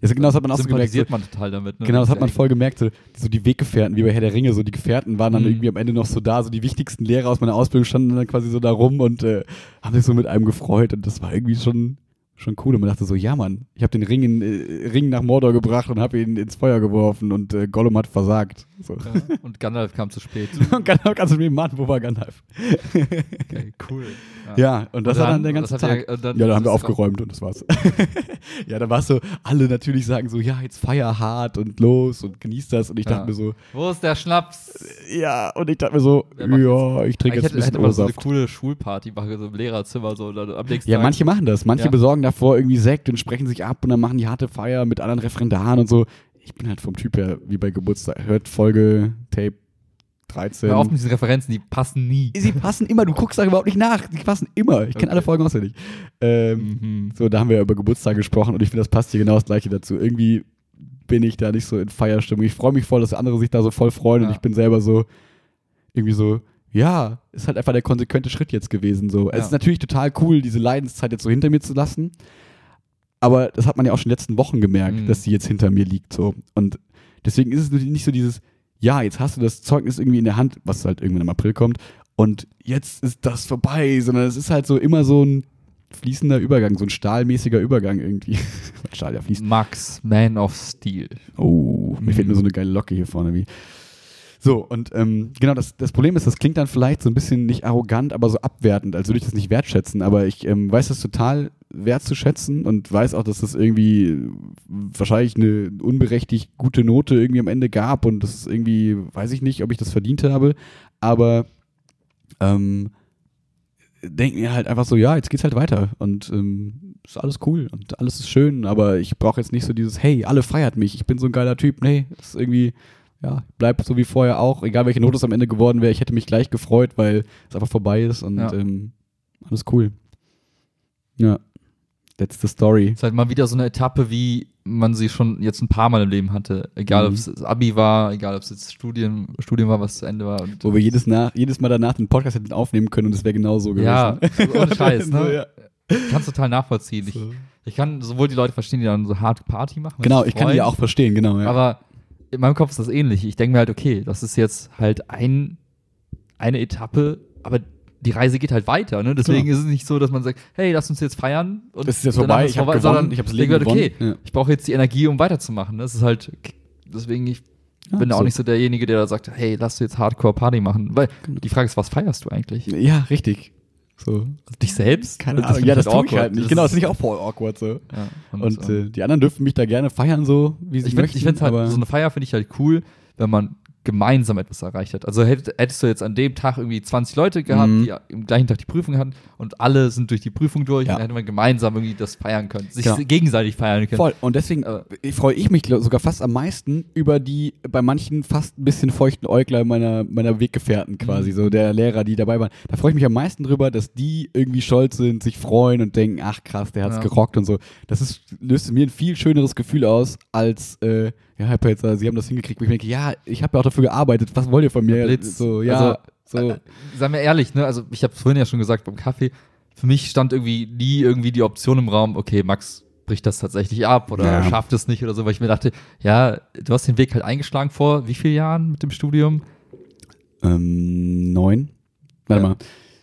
Ja, genau, das hat man auch so gemerkt. So, man total damit. Ne? Genau, das hat man voll gemerkt. So, so die Weggefährten, wie bei Herr der Ringe, so die Gefährten waren dann Mhm. irgendwie am Ende noch so da, so die wichtigsten Lehrer aus meiner Ausbildung standen dann quasi so da rum und äh, haben sich so mit einem gefreut und das war irgendwie schon, schon cool. Und man dachte so, ja Mann, ich habe den Ring, in, äh, Ring nach Mordor gebracht und habe ihn ins Feuer geworfen und äh, Gollum hat versagt. So. Ja, und Gandalf kam zu spät. Und Gandalf kannst du mir Mann, wo war Gandalf? Okay, cool. Ja, und das war dann der ganze Tag. und dann- Ja, da haben wir aufgeräumt und das war's. ja, da war es so, alle natürlich sagen so, ja, jetzt feier hart und los und genieß das. Und ich dachte Ja. mir so, Wo ist der Schnaps? ja, und ich dachte mir so, ja, ich trinke jetzt ein hätte, hätte bisschen mal so eine coole Schulparty machen, so im Lehrerzimmer. So, und dann am nächsten Ja, Tag. manche machen das. Manche Ja. besorgen davor irgendwie Sekt und sprechen sich ab und dann machen die harte Feier mit anderen Referendaren und so. Ich bin halt vom Typ her wie bei Geburtstag. Hört Folge, Tape 13. Hör auf mit diesen Referenzen, die passen nie. Sie passen immer, du guckst da überhaupt nicht nach. Die passen immer. Ich kenne Okay. alle Folgen auswendig. Ähm, Mhm. So, da haben wir ja über Geburtstag gesprochen und ich finde, das passt hier genau das gleiche dazu. Irgendwie bin ich da nicht so in Feierstimmung. Ich freue mich voll, dass andere sich da so voll freuen und Ja. ich bin selber so irgendwie so, ja, ist halt einfach der konsequente Schritt jetzt gewesen. So. Es Ja. ist natürlich total cool, diese Leidenszeit jetzt so hinter mir zu lassen. Aber das hat man ja auch schon in den letzten Wochen gemerkt, Mhm. dass sie jetzt hinter mir liegt. So. Und deswegen ist es nicht so dieses, ja, jetzt hast du das Zeugnis irgendwie in der Hand, was halt irgendwann im April kommt, und jetzt ist das vorbei, sondern es ist halt so immer so ein fließender Übergang, so ein stahlmäßiger Übergang irgendwie. Stahl ja fließt. Max, Man of Steel. Oh, mir Mhm. fehlt nur so eine geile Locke hier vorne wie. So, und ähm, genau, das, das Problem ist, das klingt dann vielleicht so ein bisschen nicht arrogant, aber so abwertend, als würde ich das nicht wertschätzen. Aber ich ähm, weiß das total wertzuschätzen und weiß auch, dass das irgendwie wahrscheinlich eine unberechtigt gute Note irgendwie am Ende gab und das irgendwie, weiß ich nicht, ob ich das verdient habe, aber ähm, denke mir halt einfach so, ja, jetzt geht's halt weiter und ähm, ist alles cool und alles ist schön, aber ich brauche jetzt nicht so dieses, hey, alle feiert mich, ich bin so ein geiler Typ. Nee, ist irgendwie, ja, bleibt so wie vorher auch, egal welche Note es am Ende geworden wäre, ich hätte mich gleich gefreut, weil es einfach vorbei ist und Ja. ähm, alles cool. Ja, that's the story. ist halt mal wieder so eine Etappe, wie man sie schon jetzt ein paar Mal im Leben hatte. Egal, ob Mhm. es das Abi war, egal, ob es jetzt Studien, Studium war, was zu Ende war. Wo wir jedes, nach, jedes Mal danach den Podcast hätten aufnehmen können und es wäre genau so gewesen. ja, ohne Scheiß, So, ne? ja. Ich kann es total nachvollziehen. Ich, So. ich kann sowohl die Leute verstehen, die dann so hart Party machen. Genau, ich kann die auch verstehen, genau. Ja. Aber in meinem Kopf ist das ähnlich. Ich denke mir halt, okay, das ist jetzt halt ein, eine Etappe, aber die Reise geht halt weiter. Ne? Deswegen Genau. ist es nicht so, dass man sagt, hey, lass uns jetzt feiern. Und Es ist jetzt vorbei, ich hab vorbei, gewonnen, ich hab's denke Leben halt, okay. Ja. ich brauche jetzt die Energie, um weiterzumachen. Das ist halt, deswegen, ich Ja, bin da auch so. nicht so derjenige, der da sagt, hey, lass du jetzt Hardcore-Party machen. Weil Genau. die Frage ist, was feierst du eigentlich? Ja, richtig. So. Dich selbst? Keine Ahnung. finde Ja, das tue ich halt nicht. Genau, das finde ich auch voll awkward so. Ja, und, Und ähm, äh, die anderen dürfen mich da gerne feiern, so wie sie ich finde möchten. ich find's halt, so eine Feier finde ich halt cool, wenn man gemeinsam etwas erreicht hat. Also hätt, hättest du jetzt an dem Tag irgendwie 20 Leute gehabt, Mhm. die im gleichen Tag die Prüfung hatten und alle sind durch die Prüfung durch Ja. und dann hätte man gemeinsam irgendwie das feiern können, sich Genau. gegenseitig feiern können. Voll. Und deswegen äh, freue ich mich sogar fast am meisten über die bei manchen fast ein bisschen feuchten Äugler meiner, meiner Weggefährten quasi, Mhm. so der Lehrer, die dabei waren. Da freue ich mich am meisten drüber, dass die irgendwie stolz sind, sich freuen und denken, ach krass, der hat's Ja. gerockt und so. Das ist, löst mir ein viel schöneres Gefühl aus, als, äh, ja, Herr Pelzer, Sie haben das hingekriegt. Wo ich mir denke, ja, ich habe ja auch dafür gearbeitet, was wollt ihr von mir? Blitz. So, ja, Also, so. Äh, Seien wir ehrlich, ne? Also ich habe vorhin ja schon gesagt beim Kaffee, für mich stand irgendwie nie irgendwie die Option im Raum, okay, Max bricht das tatsächlich ab oder Ja. schafft es nicht oder so, weil ich mir dachte, ja, du hast den Weg halt eingeschlagen vor wie vielen Jahren mit dem Studium? Ähm, neun? Warte Ja. mal.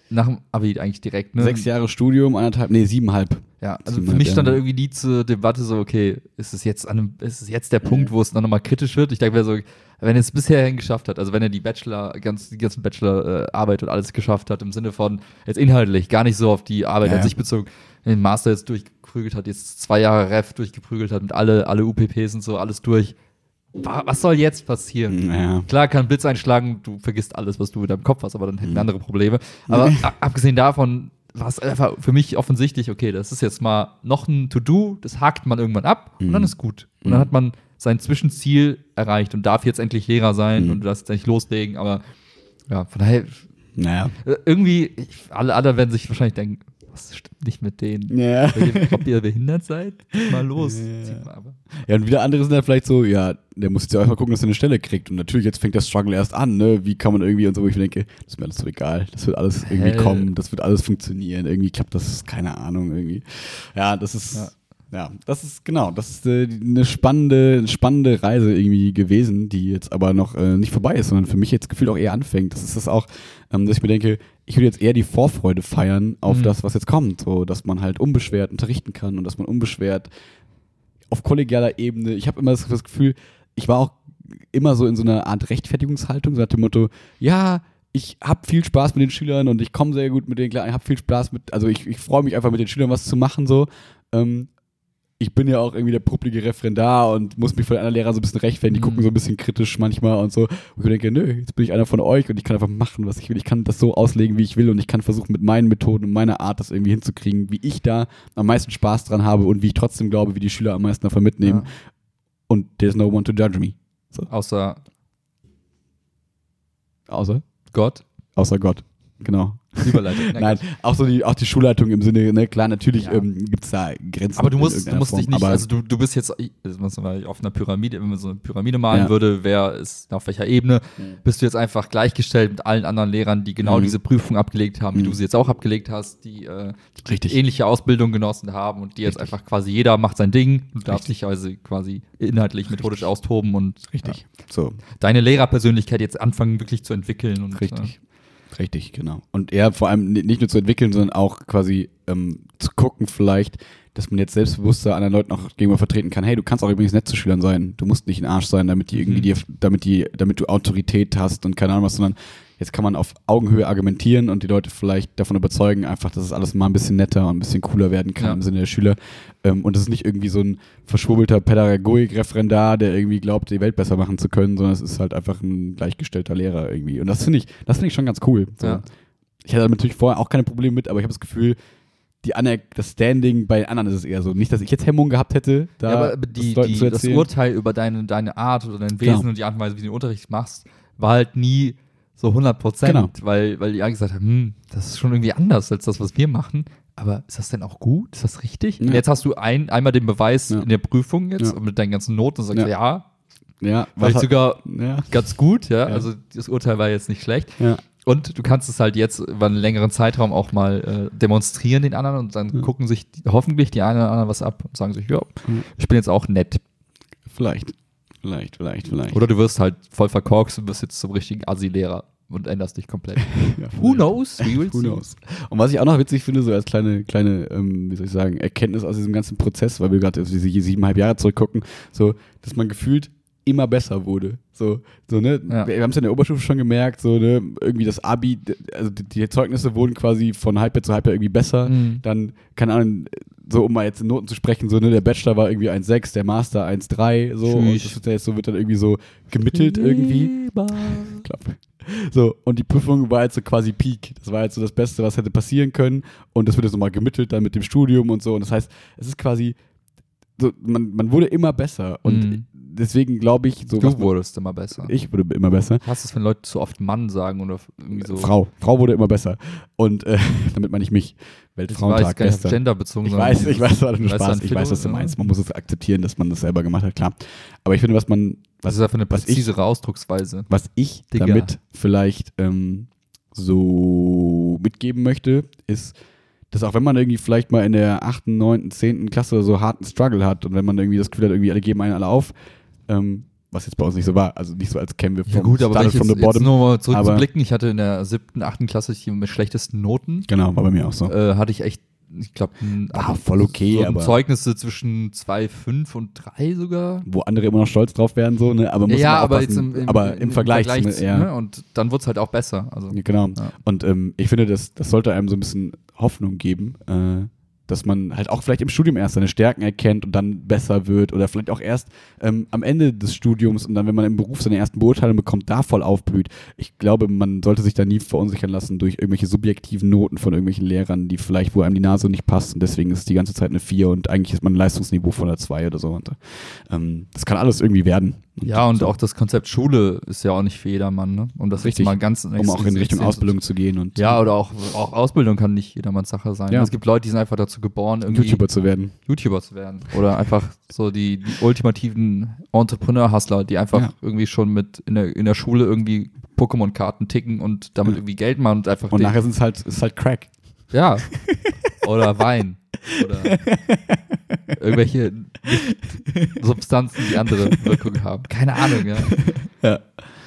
Nach dem Abi eigentlich direkt, ne? Sechs Jahre Studium, anderthalb, nee, siebeneinhalb. Ja, also für Siebeneinhalb mich stand da Jahre. irgendwie nie zur Debatte so, okay, ist es jetzt an einem, ist es jetzt der Punkt, wo es dann nochmal kritisch wird? Ich denke mir so, wenn er es bisher geschafft hat, also wenn er die Bachelor, ganz, die ganzen Bachelor-Arbeit und alles geschafft hat, im Sinne von jetzt inhaltlich, gar nicht so auf die Arbeit Ja, an ja. sich bezogen, den Master jetzt durchgeprügelt hat, jetzt zwei Jahre Ref durchgeprügelt hat mit alle, alle UPPs und so, alles durch. Wa- Was soll jetzt passieren? Ja. Klar kann Blitz einschlagen, du vergisst alles, was du in deinem Kopf hast, aber dann hätten wir andere Probleme. Aber a- abgesehen davon war es einfach für mich offensichtlich, okay, das ist jetzt mal noch ein To-Do, das hakt man irgendwann ab und dann ist gut. Und dann hat man sein Zwischenziel erreicht und darf jetzt endlich Lehrer sein Mhm. und darf jetzt endlich loslegen, aber ja, von daher, Naja. äh, irgendwie, alle anderen werden sich wahrscheinlich denken, was stimmt nicht mit denen? Ja. Ob ihr behindert seid? Mal los. Zieht mal aber. Ja, und wieder andere sind dann vielleicht so, ja, der muss jetzt ja auch mal gucken, dass er eine Stelle kriegt. Und natürlich, jetzt fängt der Struggle erst an, ne? Wie kann man irgendwie und so, wo ich mir denke, das ist mir alles so egal. Das wird alles irgendwie Hä? kommen, das wird alles funktionieren. Irgendwie klappt das, keine Ahnung, irgendwie. Ja, das ist. Ja. Ja, das ist genau, das ist äh, eine spannende, spannende Reise irgendwie gewesen, die jetzt aber noch äh, nicht vorbei ist, sondern für mich jetzt gefühlt auch eher anfängt. Das ist das auch, ähm, dass ich mir denke, ich würde jetzt eher die Vorfreude feiern auf Mhm. das, was jetzt kommt, so dass man halt unbeschwert unterrichten kann und dass man unbeschwert auf kollegialer Ebene, ich habe immer das, das Gefühl, ich war auch immer so in so einer Art Rechtfertigungshaltung, so nach dem Motto, ja, ich habe viel Spaß mit den Schülern und ich komme sehr gut mit denen klar, ich habe viel Spaß mit, also ich, ich freue mich einfach mit den Schülern was zu machen, so. Ähm, ich bin ja auch irgendwie der publige Referendar und muss mich von anderen Lehrern so ein bisschen rechtfertigen. Die Mhm. gucken so ein bisschen kritisch manchmal und so. Und ich denke, nö, jetzt bin ich einer von euch und ich kann einfach machen, was ich will. Ich kann das so auslegen, wie ich will und ich kann versuchen, mit meinen Methoden und meiner Art das irgendwie hinzukriegen, wie ich da am meisten Spaß dran habe und wie ich trotzdem glaube, wie die Schüler am meisten davon mitnehmen. Ja. Und there's no one to judge me. Außer Außer? Gott. Außer Gott. Genau. Überleitung. Nein, auch so die, auch die Schulleitung im Sinne, ne, klar, natürlich Ja. ähm, gibt es da Grenzen. Aber du musst, du musst dich nicht, also du, du bist jetzt auf einer Pyramide, wenn man so eine Pyramide malen Ja. würde, wer ist auf welcher Ebene, Mhm. bist du jetzt einfach gleichgestellt mit allen anderen Lehrern, die genau Mhm. diese Prüfung abgelegt haben, wie Mhm. du sie jetzt auch abgelegt hast, die äh, Richtig. ähnliche Ausbildung genossen haben und die jetzt Richtig. einfach quasi jeder macht sein Ding, du darfst Richtig. dich also quasi inhaltlich, methodisch austoben und Richtig. ja, So, deine Lehrerpersönlichkeit jetzt anfangen wirklich zu entwickeln und richtig. Richtig, genau. Und eher vor allem ni- nicht nur zu entwickeln, sondern auch quasi ähm, zu gucken, vielleicht, dass man jetzt selbstbewusster anderen Leuten auch gegenüber vertreten kann, hey, du kannst auch übrigens nett zu Schülern sein. Du musst nicht ein Arsch sein, damit die irgendwie Mhm. dir, damit die, damit du Autorität hast und keine Ahnung was, sondern jetzt kann man auf Augenhöhe argumentieren und die Leute vielleicht davon überzeugen, einfach, dass es alles mal ein bisschen netter und ein bisschen cooler werden kann Ja. im Sinne der Schüler. Ähm, und es ist nicht irgendwie so ein verschwurbelter Pädagogik-Referendar, der irgendwie glaubt, die Welt besser machen zu können, sondern es ist halt einfach ein gleichgestellter Lehrer irgendwie. Und das finde ich, das finde ich schon ganz cool. So. Ja. Ich hatte natürlich vorher auch keine Probleme mit, aber ich habe das Gefühl, die Aner das Standing bei anderen ist es eher so. Nicht, dass ich jetzt Hemmungen gehabt hätte, da ja, aber die, das die, das. Urteil über deine, deine Art oder dein. Wesen und die Art und Weise, wie du den Unterricht machst, war halt nie so 100 Prozent, Genau. weil, weil die alle gesagt haben, hm, das ist schon irgendwie anders als das, was wir machen. Aber ist das denn auch gut? Ist das richtig? Ja. Jetzt hast du ein, einmal den Beweis Ja. in der Prüfung jetzt Ja. und mit deinen ganzen Noten und sagst, Ja. ja, vielleicht was- sogar ganz gut, ja? Also das Urteil war jetzt nicht schlecht. Und du kannst es halt jetzt über einen längeren Zeitraum auch mal äh, demonstrieren den anderen und dann gucken sich die, hoffentlich die einen oder anderen was ab und sagen sich, ja, ich bin jetzt auch nett. Vielleicht. Vielleicht, vielleicht, vielleicht. Oder du wirst halt voll verkorkst und wirst jetzt zum richtigen Assi-Lehrer und änderst dich komplett. Ja, Who knows? We will Who see. knows? Und was ich auch noch witzig finde, so als kleine, kleine, ähm, wie soll ich sagen, Erkenntnis aus diesem ganzen Prozess, weil wir gerade auf diese siebeneinhalb Jahre zurückgucken, so, dass man gefühlt immer besser wurde. So, so ne? Ja. Wir haben es in der Oberstufe schon gemerkt, so, ne, irgendwie das Abi, also die, die Zeugnisse wurden quasi von Halbjahr zu Halbjahr irgendwie besser. Mhm. Dann, keine Ahnung, so um mal jetzt in Noten zu sprechen, so, ne, der Bachelor war irgendwie 1,6, der Master 1,3, so, und das ist ja jetzt so, wird dann irgendwie so gemittelt irgendwie. Klapp. So, und die Prüfung war jetzt so quasi Peak. Das war jetzt so das Beste, was hätte passieren können. Und das wird jetzt nochmal gemittelt dann mit dem Studium und so. Und das heißt, es ist quasi, so, man, man wurde immer besser. Und Mhm. deswegen glaube ich, so was Du wurdest immer besser. ich wurde immer besser. Hast es, wenn Leute zu oft Mann sagen oder irgendwie so. Frau. Frau wurde immer besser. Und äh, damit meine ich mich. Ich weiß Weltfrauentag nicht auf gestern. Gender bezogen. Ich weiß, ich weiß, das war nur Spaß. Ich weiß, was du meinst. Man muss es akzeptieren, dass man das selber gemacht hat, klar. Aber ich finde, was man, Was was, ist da für eine was ich- präzisere Ausdrucksweise? was ich Digga. damit vielleicht ähm, so mitgeben möchte, ist, dass auch wenn man irgendwie vielleicht mal in der 8., 9., 10. Klasse so harten Struggle hat und wenn man irgendwie das Gefühl hat, irgendwie alle geben einen alle auf, ähm, was jetzt bei uns nicht so war, also nicht so als kämen wir Ja vom gut, aber started jetzt, from the jetzt bottom. nur mal zurück zu aber- blicken, ich hatte in der siebten, achten Klasse die mit schlechtesten Noten, Genau, war bei mir auch so. äh, hatte ich echt, ich glaube, Ah, voll okay, aber- Zeugnisse zwischen 2,5 und 3 sogar. Wo andere immer noch stolz drauf wären, so, ne? Aber muss ja, man aber jetzt im, im, aber im, Vergleich, zu, zu, ja. ne? Und dann wird es halt auch besser. Also, Ja, Genau. Ja. Und ähm, ich finde, das, das sollte einem so ein bisschen Hoffnung geben, äh, dass man halt auch vielleicht im Studium erst seine Stärken erkennt und dann besser wird oder vielleicht auch erst ähm, am Ende des Studiums und dann, wenn man im Beruf seine ersten Beurteilungen bekommt, da voll aufblüht. Ich glaube, man sollte sich da nie verunsichern lassen durch irgendwelche subjektiven Noten von irgendwelchen Lehrern, die vielleicht, wo einem die Nase nicht passt und deswegen ist die ganze Zeit eine 4 und eigentlich ist man ein Leistungsniveau von einer 2 oder so. Und, ähm, das kann alles irgendwie werden. Ja, und so, auch das Konzept Schule ist ja auch nicht für jedermann. Ne? Um das Richtig. mal ganz um auch in Richtung Ausbildung zu gehen und Ja, oder auch, auch Ausbildung kann nicht jedermanns Sache sein. Ja. Es gibt Leute, die sind einfach dazu geboren, irgendwie YouTuber zu werden. YouTuber zu werden. Oder einfach so die, die ultimativen Entrepreneur-Hustler, die einfach Ja. irgendwie schon mit in der, in der Schule irgendwie Pokémon-Karten ticken und damit Ja. irgendwie Geld machen und einfach Und nachher sind es halt, ist halt Crack. Ja. Oder Wein. Oder irgendwelche Substanzen, die andere Wirkungen haben. Keine Ahnung, ja. Ja.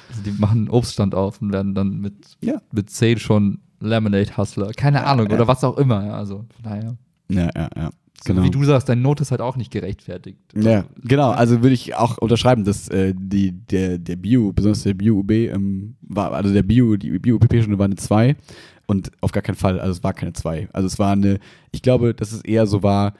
Also die machen einen Obststand auf und werden dann mit, Ja. mit 10 schon Lemonade-Hustler. Keine Ahnung. ja. Oder was auch immer, ja. Also, von daher. Ja, ja, ja. So Genau. Wie du sagst, deine Note ist halt auch nicht gerechtfertigt. Ja, genau. Also würde ich auch unterschreiben, dass äh, die, der, der Bio, besonders der Bio-UB, ähm, war, also der Bio, die Bio-UPP-Stunde war eine 2 und auf gar keinen Fall, also es war keine 2. Also es war eine, ich glaube, dass es eher so war,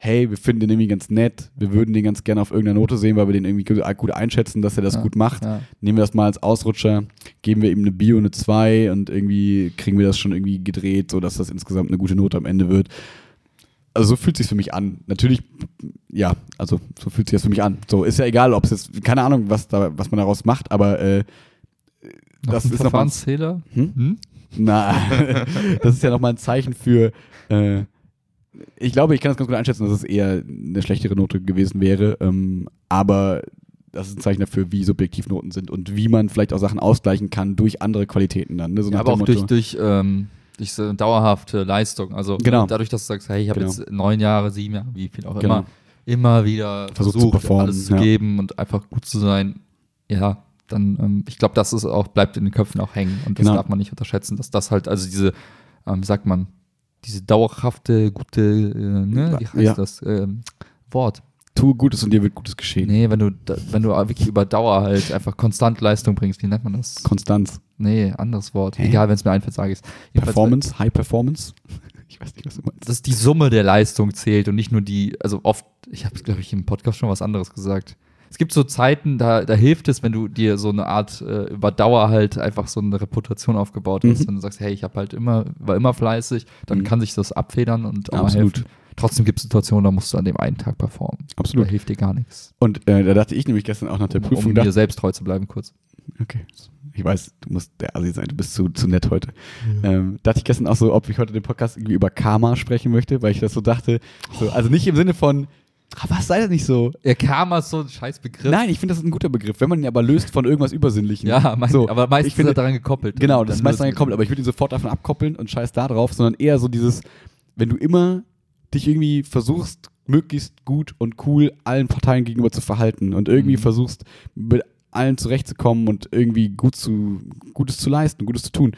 hey, wir finden den irgendwie ganz nett, wir würden den ganz gerne auf irgendeiner Note sehen, weil wir den irgendwie gut, einschätzen, dass er das Ja, gut macht. Ja. Nehmen wir das mal als Ausrutscher, geben wir ihm eine Bio, eine 2 und irgendwie kriegen wir das schon irgendwie gedreht, sodass das insgesamt eine gute Note am Ende wird. Also so fühlt sich für mich an. Natürlich, ja, also so fühlt sich das für mich an. So ist ja egal, ob es jetzt, keine Ahnung, was da, was man daraus macht, aber äh, Noch das ein ist nochmal, Verfahrensfehler? Hm? Hm? Na, das ist ja nochmal ein Zeichen für, äh, ich glaube, ich kann das ganz gut einschätzen, dass es eher eine schlechtere Note gewesen wäre, ähm, aber das ist ein Zeichen dafür, wie subjektiv Noten sind und wie man vielleicht auch Sachen ausgleichen kann durch andere Qualitäten dann. Ne? So Ja, aber auch durch, Motto- durch, ähm, durch so dauerhafte Leistung. Also Genau. dadurch, dass du sagst, hey, ich habe Genau. jetzt neun Jahre, sieben Jahre, wie viel auch Genau. immer, immer wieder Versucht versucht, zu performen, alles zu ja. geben und einfach gut zu sein. Ja, dann, ähm, ich glaube, das ist auch, bleibt in den Köpfen auch hängen. Und das Genau. darf man nicht unterschätzen, dass das halt, also diese, ähm, wie sagt man, diese dauerhafte, gute, äh, ne, wie heißt Ja. das, ähm, Wort. Tue Gutes und dir wird Gutes geschehen. Nee, wenn du, wenn du wirklich über Dauer halt einfach konstant Leistung bringst, wie nennt man das? Konstanz. Nee, anderes Wort. Hä? Egal, wenn es mir einfällt, sage ich es. Performance, High Performance. Ich weiß nicht, was du meinst. Dass die Summe der Leistung zählt und nicht nur die, also oft, ich habe, glaube ich, im Podcast schon was anderes gesagt. Es gibt so Zeiten, da, da hilft es, wenn du dir so eine Art äh, über Dauer halt einfach so eine Reputation aufgebaut hast. Mhm. Wenn du sagst, hey, ich habe halt immer, war immer fleißig, dann Mhm. kann sich das abfedern und auch Absolut. mal helfen. Trotzdem gibt es Situationen, da musst du an dem einen Tag performen. Absolut. Da hilft dir gar nichts. Und äh, da dachte ich nämlich gestern auch nach der Um, Prüfung, um da, mir selbst treu zu bleiben, kurz. okay, ich weiß, du musst der Assi sein, du bist zu, zu nett heute. Ähm, dachte ich gestern auch so, ob ich heute den Podcast irgendwie über Karma sprechen möchte, weil ich das so dachte, so, also nicht im Sinne von, ah, was sei das nicht so? Ja, Karma ist so ein scheiß Begriff. Nein, ich finde, das ist ein guter Begriff, wenn man ihn aber löst von irgendwas Übersinnlichen. Ja, mein, so, aber meistens ich finde, ist er daran gekoppelt. Genau, Dann das ist meist löst dann man- gekoppelt, aber ich würde ihn sofort davon abkoppeln und scheiß da drauf, sondern eher so dieses, wenn du immer dich irgendwie versuchst, möglichst gut und cool allen Parteien gegenüber zu verhalten und irgendwie Mhm. versuchst, mit allen zurechtzukommen und irgendwie gut zu, Gutes zu leisten, Gutes zu tun,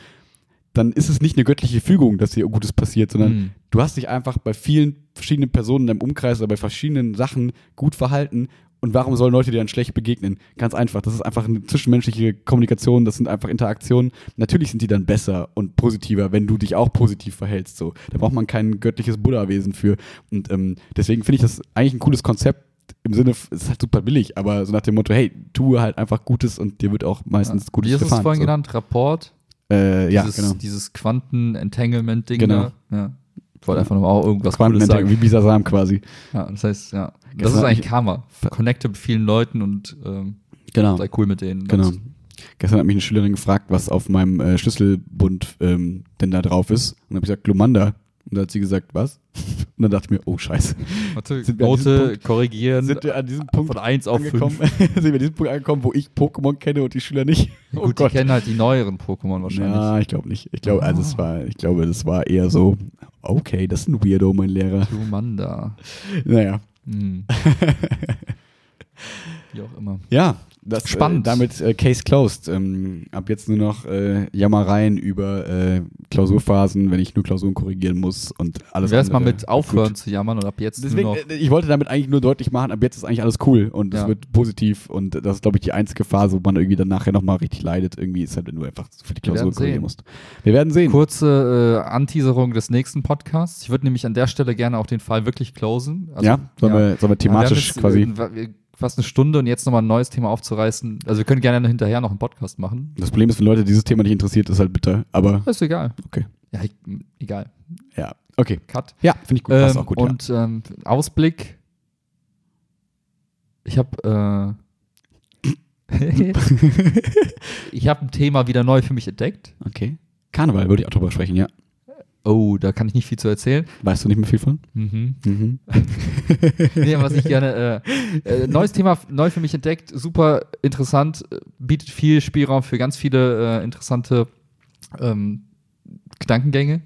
dann ist es nicht eine göttliche Fügung, dass dir Gutes passiert, sondern Mhm. du hast dich einfach bei vielen verschiedenen Personen in deinem Umkreis oder bei verschiedenen Sachen gut verhalten. Und warum sollen Leute dir dann schlecht begegnen? Ganz einfach. Das ist einfach eine zwischenmenschliche Kommunikation, das sind einfach Interaktionen. Natürlich sind die dann besser und positiver, wenn du dich auch positiv verhältst. So. Da braucht man kein göttliches Buddha-Wesen für. Und ähm, deswegen finde ich das eigentlich ein cooles Konzept. Im Sinne, es ist halt super billig, aber so nach dem Motto, hey, tue halt einfach Gutes und dir wird auch meistens Ja. Gutes Wie ist es gefahren. vorhin so. genannt? Rapport? Äh, ja, dieses, genau. Dieses Quanten-Entanglement-Ding Genau. da. Ja. Ich wollte einfach nur auch irgendwas Cooles sagen. wie Bisasam quasi. Ja, das heißt, ja. Das Gestern ist hab eigentlich ich- Karma. Connecte mit vielen Leuten und ähm, Genau. sei cool mit denen. Genau. Das- Gestern hat mich eine Schülerin gefragt, was auf meinem äh, Schlüsselbund ähm, denn da drauf ist. Und dann habe ich gesagt, Glumanda. Und dann hat sie gesagt, was? Und dann dachte ich mir, oh Scheiße. Warte, Sind wir an diesem Note Punkt- korrigieren Sind wir an diesem Punkt von 1 auf angekommen? 5. sind wir an diesem Punkt angekommen, wo ich Pokémon kenne und die Schüler nicht? Oh Gut, die kennen halt die neueren Pokémon wahrscheinlich. Ja, ich glaube nicht. Ich glaube, also es war, ich glaube, das war eher so, okay, das ist ein Weirdo, mein Lehrer. Lumanda. Naja. Hm. Wie auch immer. Ja, das Spannend. Äh, damit äh, Case closed. Ähm, ab jetzt nur noch äh, Jammereien über äh, Klausurphasen, wenn ich nur Klausuren korrigieren muss und alles Wie wär's mal mit aufhören gut. zu jammern und ab jetzt Deswegen, nur noch. äh, ich wollte damit eigentlich nur deutlich machen, ab jetzt ist eigentlich alles cool und es Ja. wird positiv und das ist, glaube ich, die einzige Phase, wo man irgendwie dann nachher nochmal richtig leidet. Irgendwie ist halt, wenn du einfach für die Klausuren korrigieren sehen. musst. Wir werden sehen. Kurze äh, Anteaserung des nächsten Podcasts. Ich würde nämlich an der Stelle gerne auch den Fall wirklich closen. Also, ja, sollen, Wir, sollen wir thematisch Ja, wir quasi. Fast eine Stunde und jetzt nochmal ein neues Thema aufzureißen. Also wir können gerne hinterher noch einen Podcast machen. Das Problem ist, wenn Leute dieses Thema nicht interessiert, ist halt bitter. Aber Ist egal. Okay. Ja, ich, egal. ja, okay. Cut. Ja, finde ich gut. Passt Ähm, auch gut. ja. und ähm, Ausblick. Ich habe äh, ich habe ein Thema wieder neu für mich entdeckt. Okay. Karneval würde ich auch drüber sprechen, ja. Oh, da kann ich nicht viel zu erzählen. Weißt du nicht mehr viel von? Mhm. Mhm. nee, was ich gerne. Äh, äh, neues Thema, neu für mich entdeckt, super interessant, äh, bietet viel Spielraum für ganz viele äh, interessante ähm, Gedankengänge.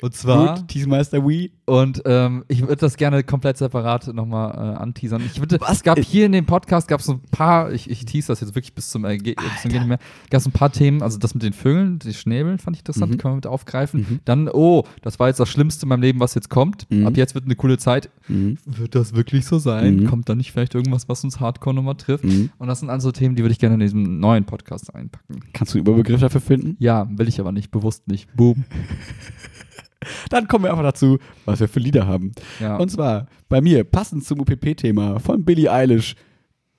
Und zwar. Gut, Teasmeister Wii. Und ähm, ich würde das gerne komplett separat nochmal äh, anteasern. Ich würde, Was? es gab Äh, hier in dem Podcast gab es so ein paar, ich, ich tease das jetzt wirklich bis zum, Erge bis zum Gehen nicht mehr, gab es ein paar Themen, also das mit den Vögeln, die Schnäbel fand ich interessant, Mhm. können wir mit aufgreifen. Mhm. Dann, oh, das war jetzt das Schlimmste in meinem Leben, was jetzt kommt. Mhm. Ab jetzt wird eine coole Zeit. Mhm. Wird das wirklich so sein? Mhm. Kommt da nicht vielleicht irgendwas, was uns hardcore nochmal trifft? Mhm. Und das sind also Themen, die würde ich gerne in diesem neuen Podcast einpacken. Kannst du einen Überbegriff dafür finden? Ja, will ich aber nicht, bewusst nicht. Boom. Dann kommen wir einfach dazu, was wir für Lieder haben. Ja. Und zwar bei mir, passend zum UPP-Thema von Billie Eilish,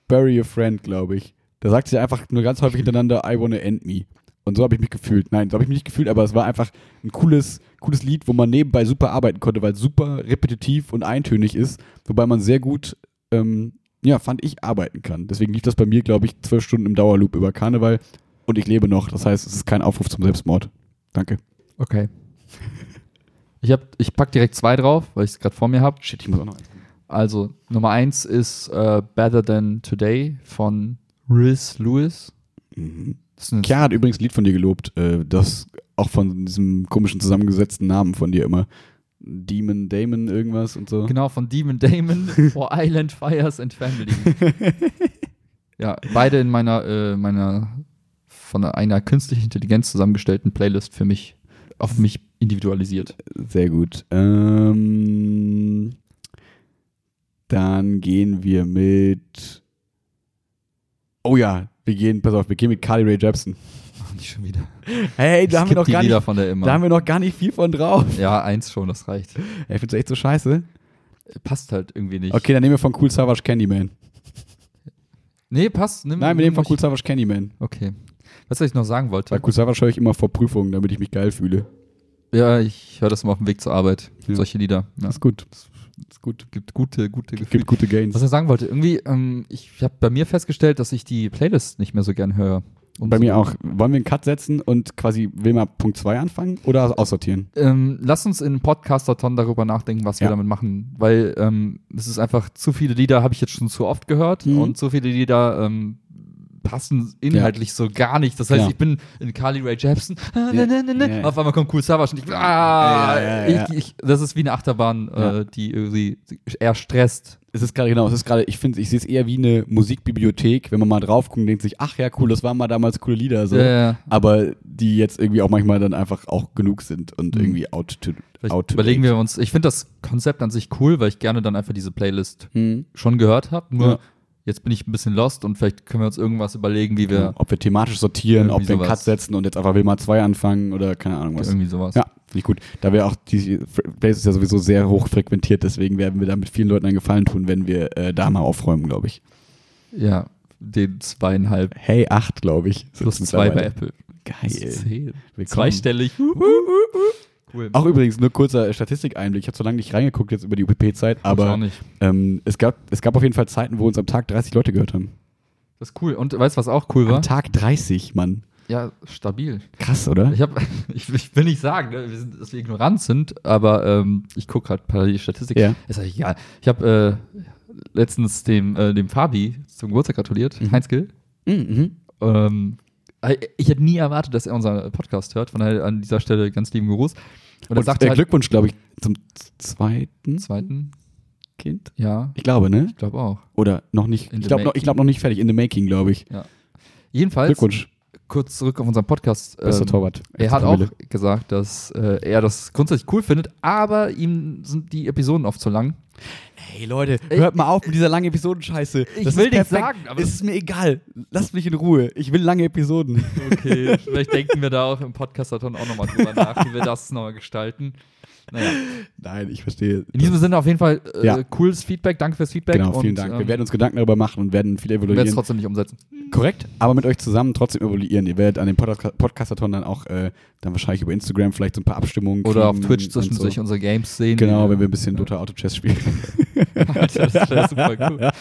Bury a Friend, glaube ich. Da sagt sie einfach nur ganz häufig hintereinander, I wanna end me. Und so habe ich mich gefühlt. Nein, so habe ich mich nicht gefühlt, aber es war einfach ein cooles, cooles Lied, wo man nebenbei super arbeiten konnte, weil es super repetitiv und eintönig ist, wobei man sehr gut, ähm, ja, fand ich, arbeiten kann. Deswegen lief das bei mir, glaube ich, zwölf Stunden im Dauerloop über Karneval und ich lebe noch. Das heißt, es ist kein Aufruf zum Selbstmord. Danke. Okay. Ich, hab, ich pack direkt zwei drauf, weil ich es gerade vor mir habe. Shit, ich muss auch noch eins. Also, Nummer eins ist äh, Better Than Today von Riz Lewis. Mhm. Kja hat übrigens ein Lied von dir gelobt, äh, das auch von diesem komischen zusammengesetzten Namen von dir immer. Demon, Damon, irgendwas und so. Genau, von Demon Damon for Island Fires and Family. ja, beide in meiner, äh, meiner von einer künstlichen Intelligenz zusammengestellten Playlist für mich, auf mich individualisiert. Sehr gut. Ähm, dann gehen wir mit. Oh ja, wir gehen, pass auf, wir gehen mit Carly Ray Jepsen. Ach, nicht schon wieder. Hey, da haben wir noch gar Lieder nicht, von der immer. da haben wir noch gar nicht viel von drauf. ja, eins schon, das reicht. Ey, findest du echt so scheiße? Passt halt irgendwie nicht. Okay, dann nehmen wir von Cool Savage Candyman. Nee, passt. Nimm, Nein, wir nehmen von ich- Cool Savage Candyman. Okay. Was, was ich noch sagen wollte. Bei Cool Savage höre ich immer vor Prüfungen, damit ich mich geil fühle. Ja, ich höre das mal auf dem Weg zur Arbeit. Ja. Solche Lieder. Ja. Das ist gut. Ist gut. Gibt gute, gute Gefühle. Gibt gute Gains. Was ich sagen wollte, irgendwie, ähm, ich habe bei mir festgestellt, dass ich die Playlist nicht mehr so gern höre. Und Bei so, mir auch. Wollen wir einen Cut setzen und quasi Wilma Punkt 2 anfangen oder aussortieren? Ähm, lass uns in Podcastathon darüber nachdenken, was wir Ja. damit machen, weil ähm, es ist einfach zu viele Lieder, habe ich jetzt schon zu oft gehört Mhm. und zu viele Lieder ähm, passen inhaltlich so gar nicht. Das heißt, Ja. ich bin in Carly Ray Jepsen, ah, Ja. ne, Ja. ne. auf einmal kommt Cool Savage und ich, ah, Ja, ja, ja. Ich, ich, das ist wie eine Achterbahn, Ja. äh, die irgendwie eher stresst. Es ist gerade, genau, es ist gerade, ich finde, ich sehe es eher wie eine Musikbibliothek, wenn man mal drauf guckt und denkt sich, ach ja, cool, das waren mal damals coole Lieder, so. Ja, ja. Aber die jetzt irgendwie auch manchmal dann einfach auch genug sind und Mhm. irgendwie out to, out to überlegen wir uns, ich finde das Konzept an sich cool, weil ich gerne dann einfach diese Playlist Hm. schon gehört habe. Nur Ja. Jetzt bin ich ein bisschen lost und vielleicht können wir uns irgendwas überlegen, wie wir Genau. Ob wir thematisch sortieren, ob wir einen Cut sowas. setzen und jetzt einfach Wilma 2 anfangen oder keine Ahnung was. irgendwie sowas. Ja, finde ich gut. Da wir auch, die Place ist ja sowieso sehr hoch frequentiert, deswegen werden wir da mit vielen Leuten einen Gefallen tun, wenn wir äh, da mal aufräumen, glaube ich. Ja, den zweieinhalb Hey, 8, glaube ich. plus zwei bei. Apple. Geil. Willkommen. Zweistellig. Cool. Auch übrigens, nur kurzer Statistikeinblick. Ich habe so lange nicht reingeguckt jetzt über die UPP-Zeit, aber ähm, es, gab, es gab auf jeden Fall Zeiten, wo uns am Tag 30 Leute gehört haben. Das ist cool. Und weißt du, was auch cool war? Am Tag 30, Mann. Ja, stabil. Krass, oder? Ich, hab, ich, ich will nicht sagen, ne, wir sind, dass wir ignorant sind, aber ähm, ich gucke gerade parallel die Statistik. Ja. Ist ja egal. Ich habe äh, letztens dem, äh, dem Fabi zum Geburtstag gratuliert, Mhm. Heinz Gill. Mhm. Ähm, äh, ich hätte nie erwartet, dass er unseren Podcast hört. Von daher an dieser Stelle ganz lieben Gruß. Und er Und sagte äh, halt, Glückwunsch, glaube ich, zum zweiten zweiten, Kind. ja, Ich glaube, ne? ich glaube auch. Oder noch nicht. In Ich glaube noch, ich glaub noch nicht fertig. In the making, glaube ich. Jedenfalls, Glückwunsch. Kurz zurück auf unseren Podcast. Bester ähm, Torwart. Er hat auch gesagt, dass äh, er das grundsätzlich cool findet, aber ihm sind die Episoden oft zu lang. Hey Leute, hört mal auf mit dieser langen Episodenscheiße. Ich Das will nichts sagen, aber- es ist mir egal. Lasst mich in Ruhe. Ich will lange Episoden. Okay, vielleicht denken wir da auch im Podcastathon auch nochmal drüber nach, wie wir das nochmal gestalten. Naja, Nein, ich verstehe. in diesem Sinne auf jeden Fall äh, Ja. cooles Feedback. Danke fürs Feedback. Genau, vielen und, Dank. Ähm, Wir werden uns Gedanken darüber machen und werden viel wir werden es evaluieren. trotzdem nicht umsetzen. Korrekt, aber mit euch zusammen trotzdem evaluieren. Ihr werdet an dem Podca- Podcastathon dann auch äh, dann wahrscheinlich über Instagram vielleicht so ein paar Abstimmungen Oder auf Twitch zwischendurch so. unsere Games sehen. Genau, wenn wir ein bisschen Dota Auto Chess spielen. Alter, das wäre super cool.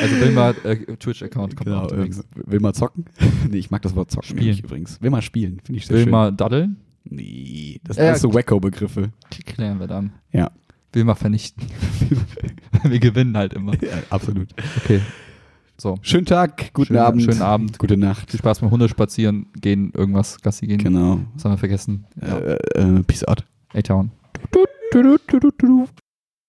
Also Wilma äh, Twitch-Account kommt genau, auch übrigens. äh, will mal zocken? nee, ich mag das Wort zocken Spielen. übrigens. Will mal spielen, finde ich sehr Wilma daddeln, schön. Nee, das Äh, sind alles so Wacko-Begriffe. klären wir dann. Ja. Wilma vernichten. wir gewinnen halt immer. ja, absolut. Okay. So. Schönen Tag, guten Schönen- Abend. schönen Abend. Gute Nacht. Viel Spaß beim Hunde spazieren gehen, irgendwas Gassi gehen. Genau. Was haben wir vergessen? Ja. Äh, äh, peace out. A-Town.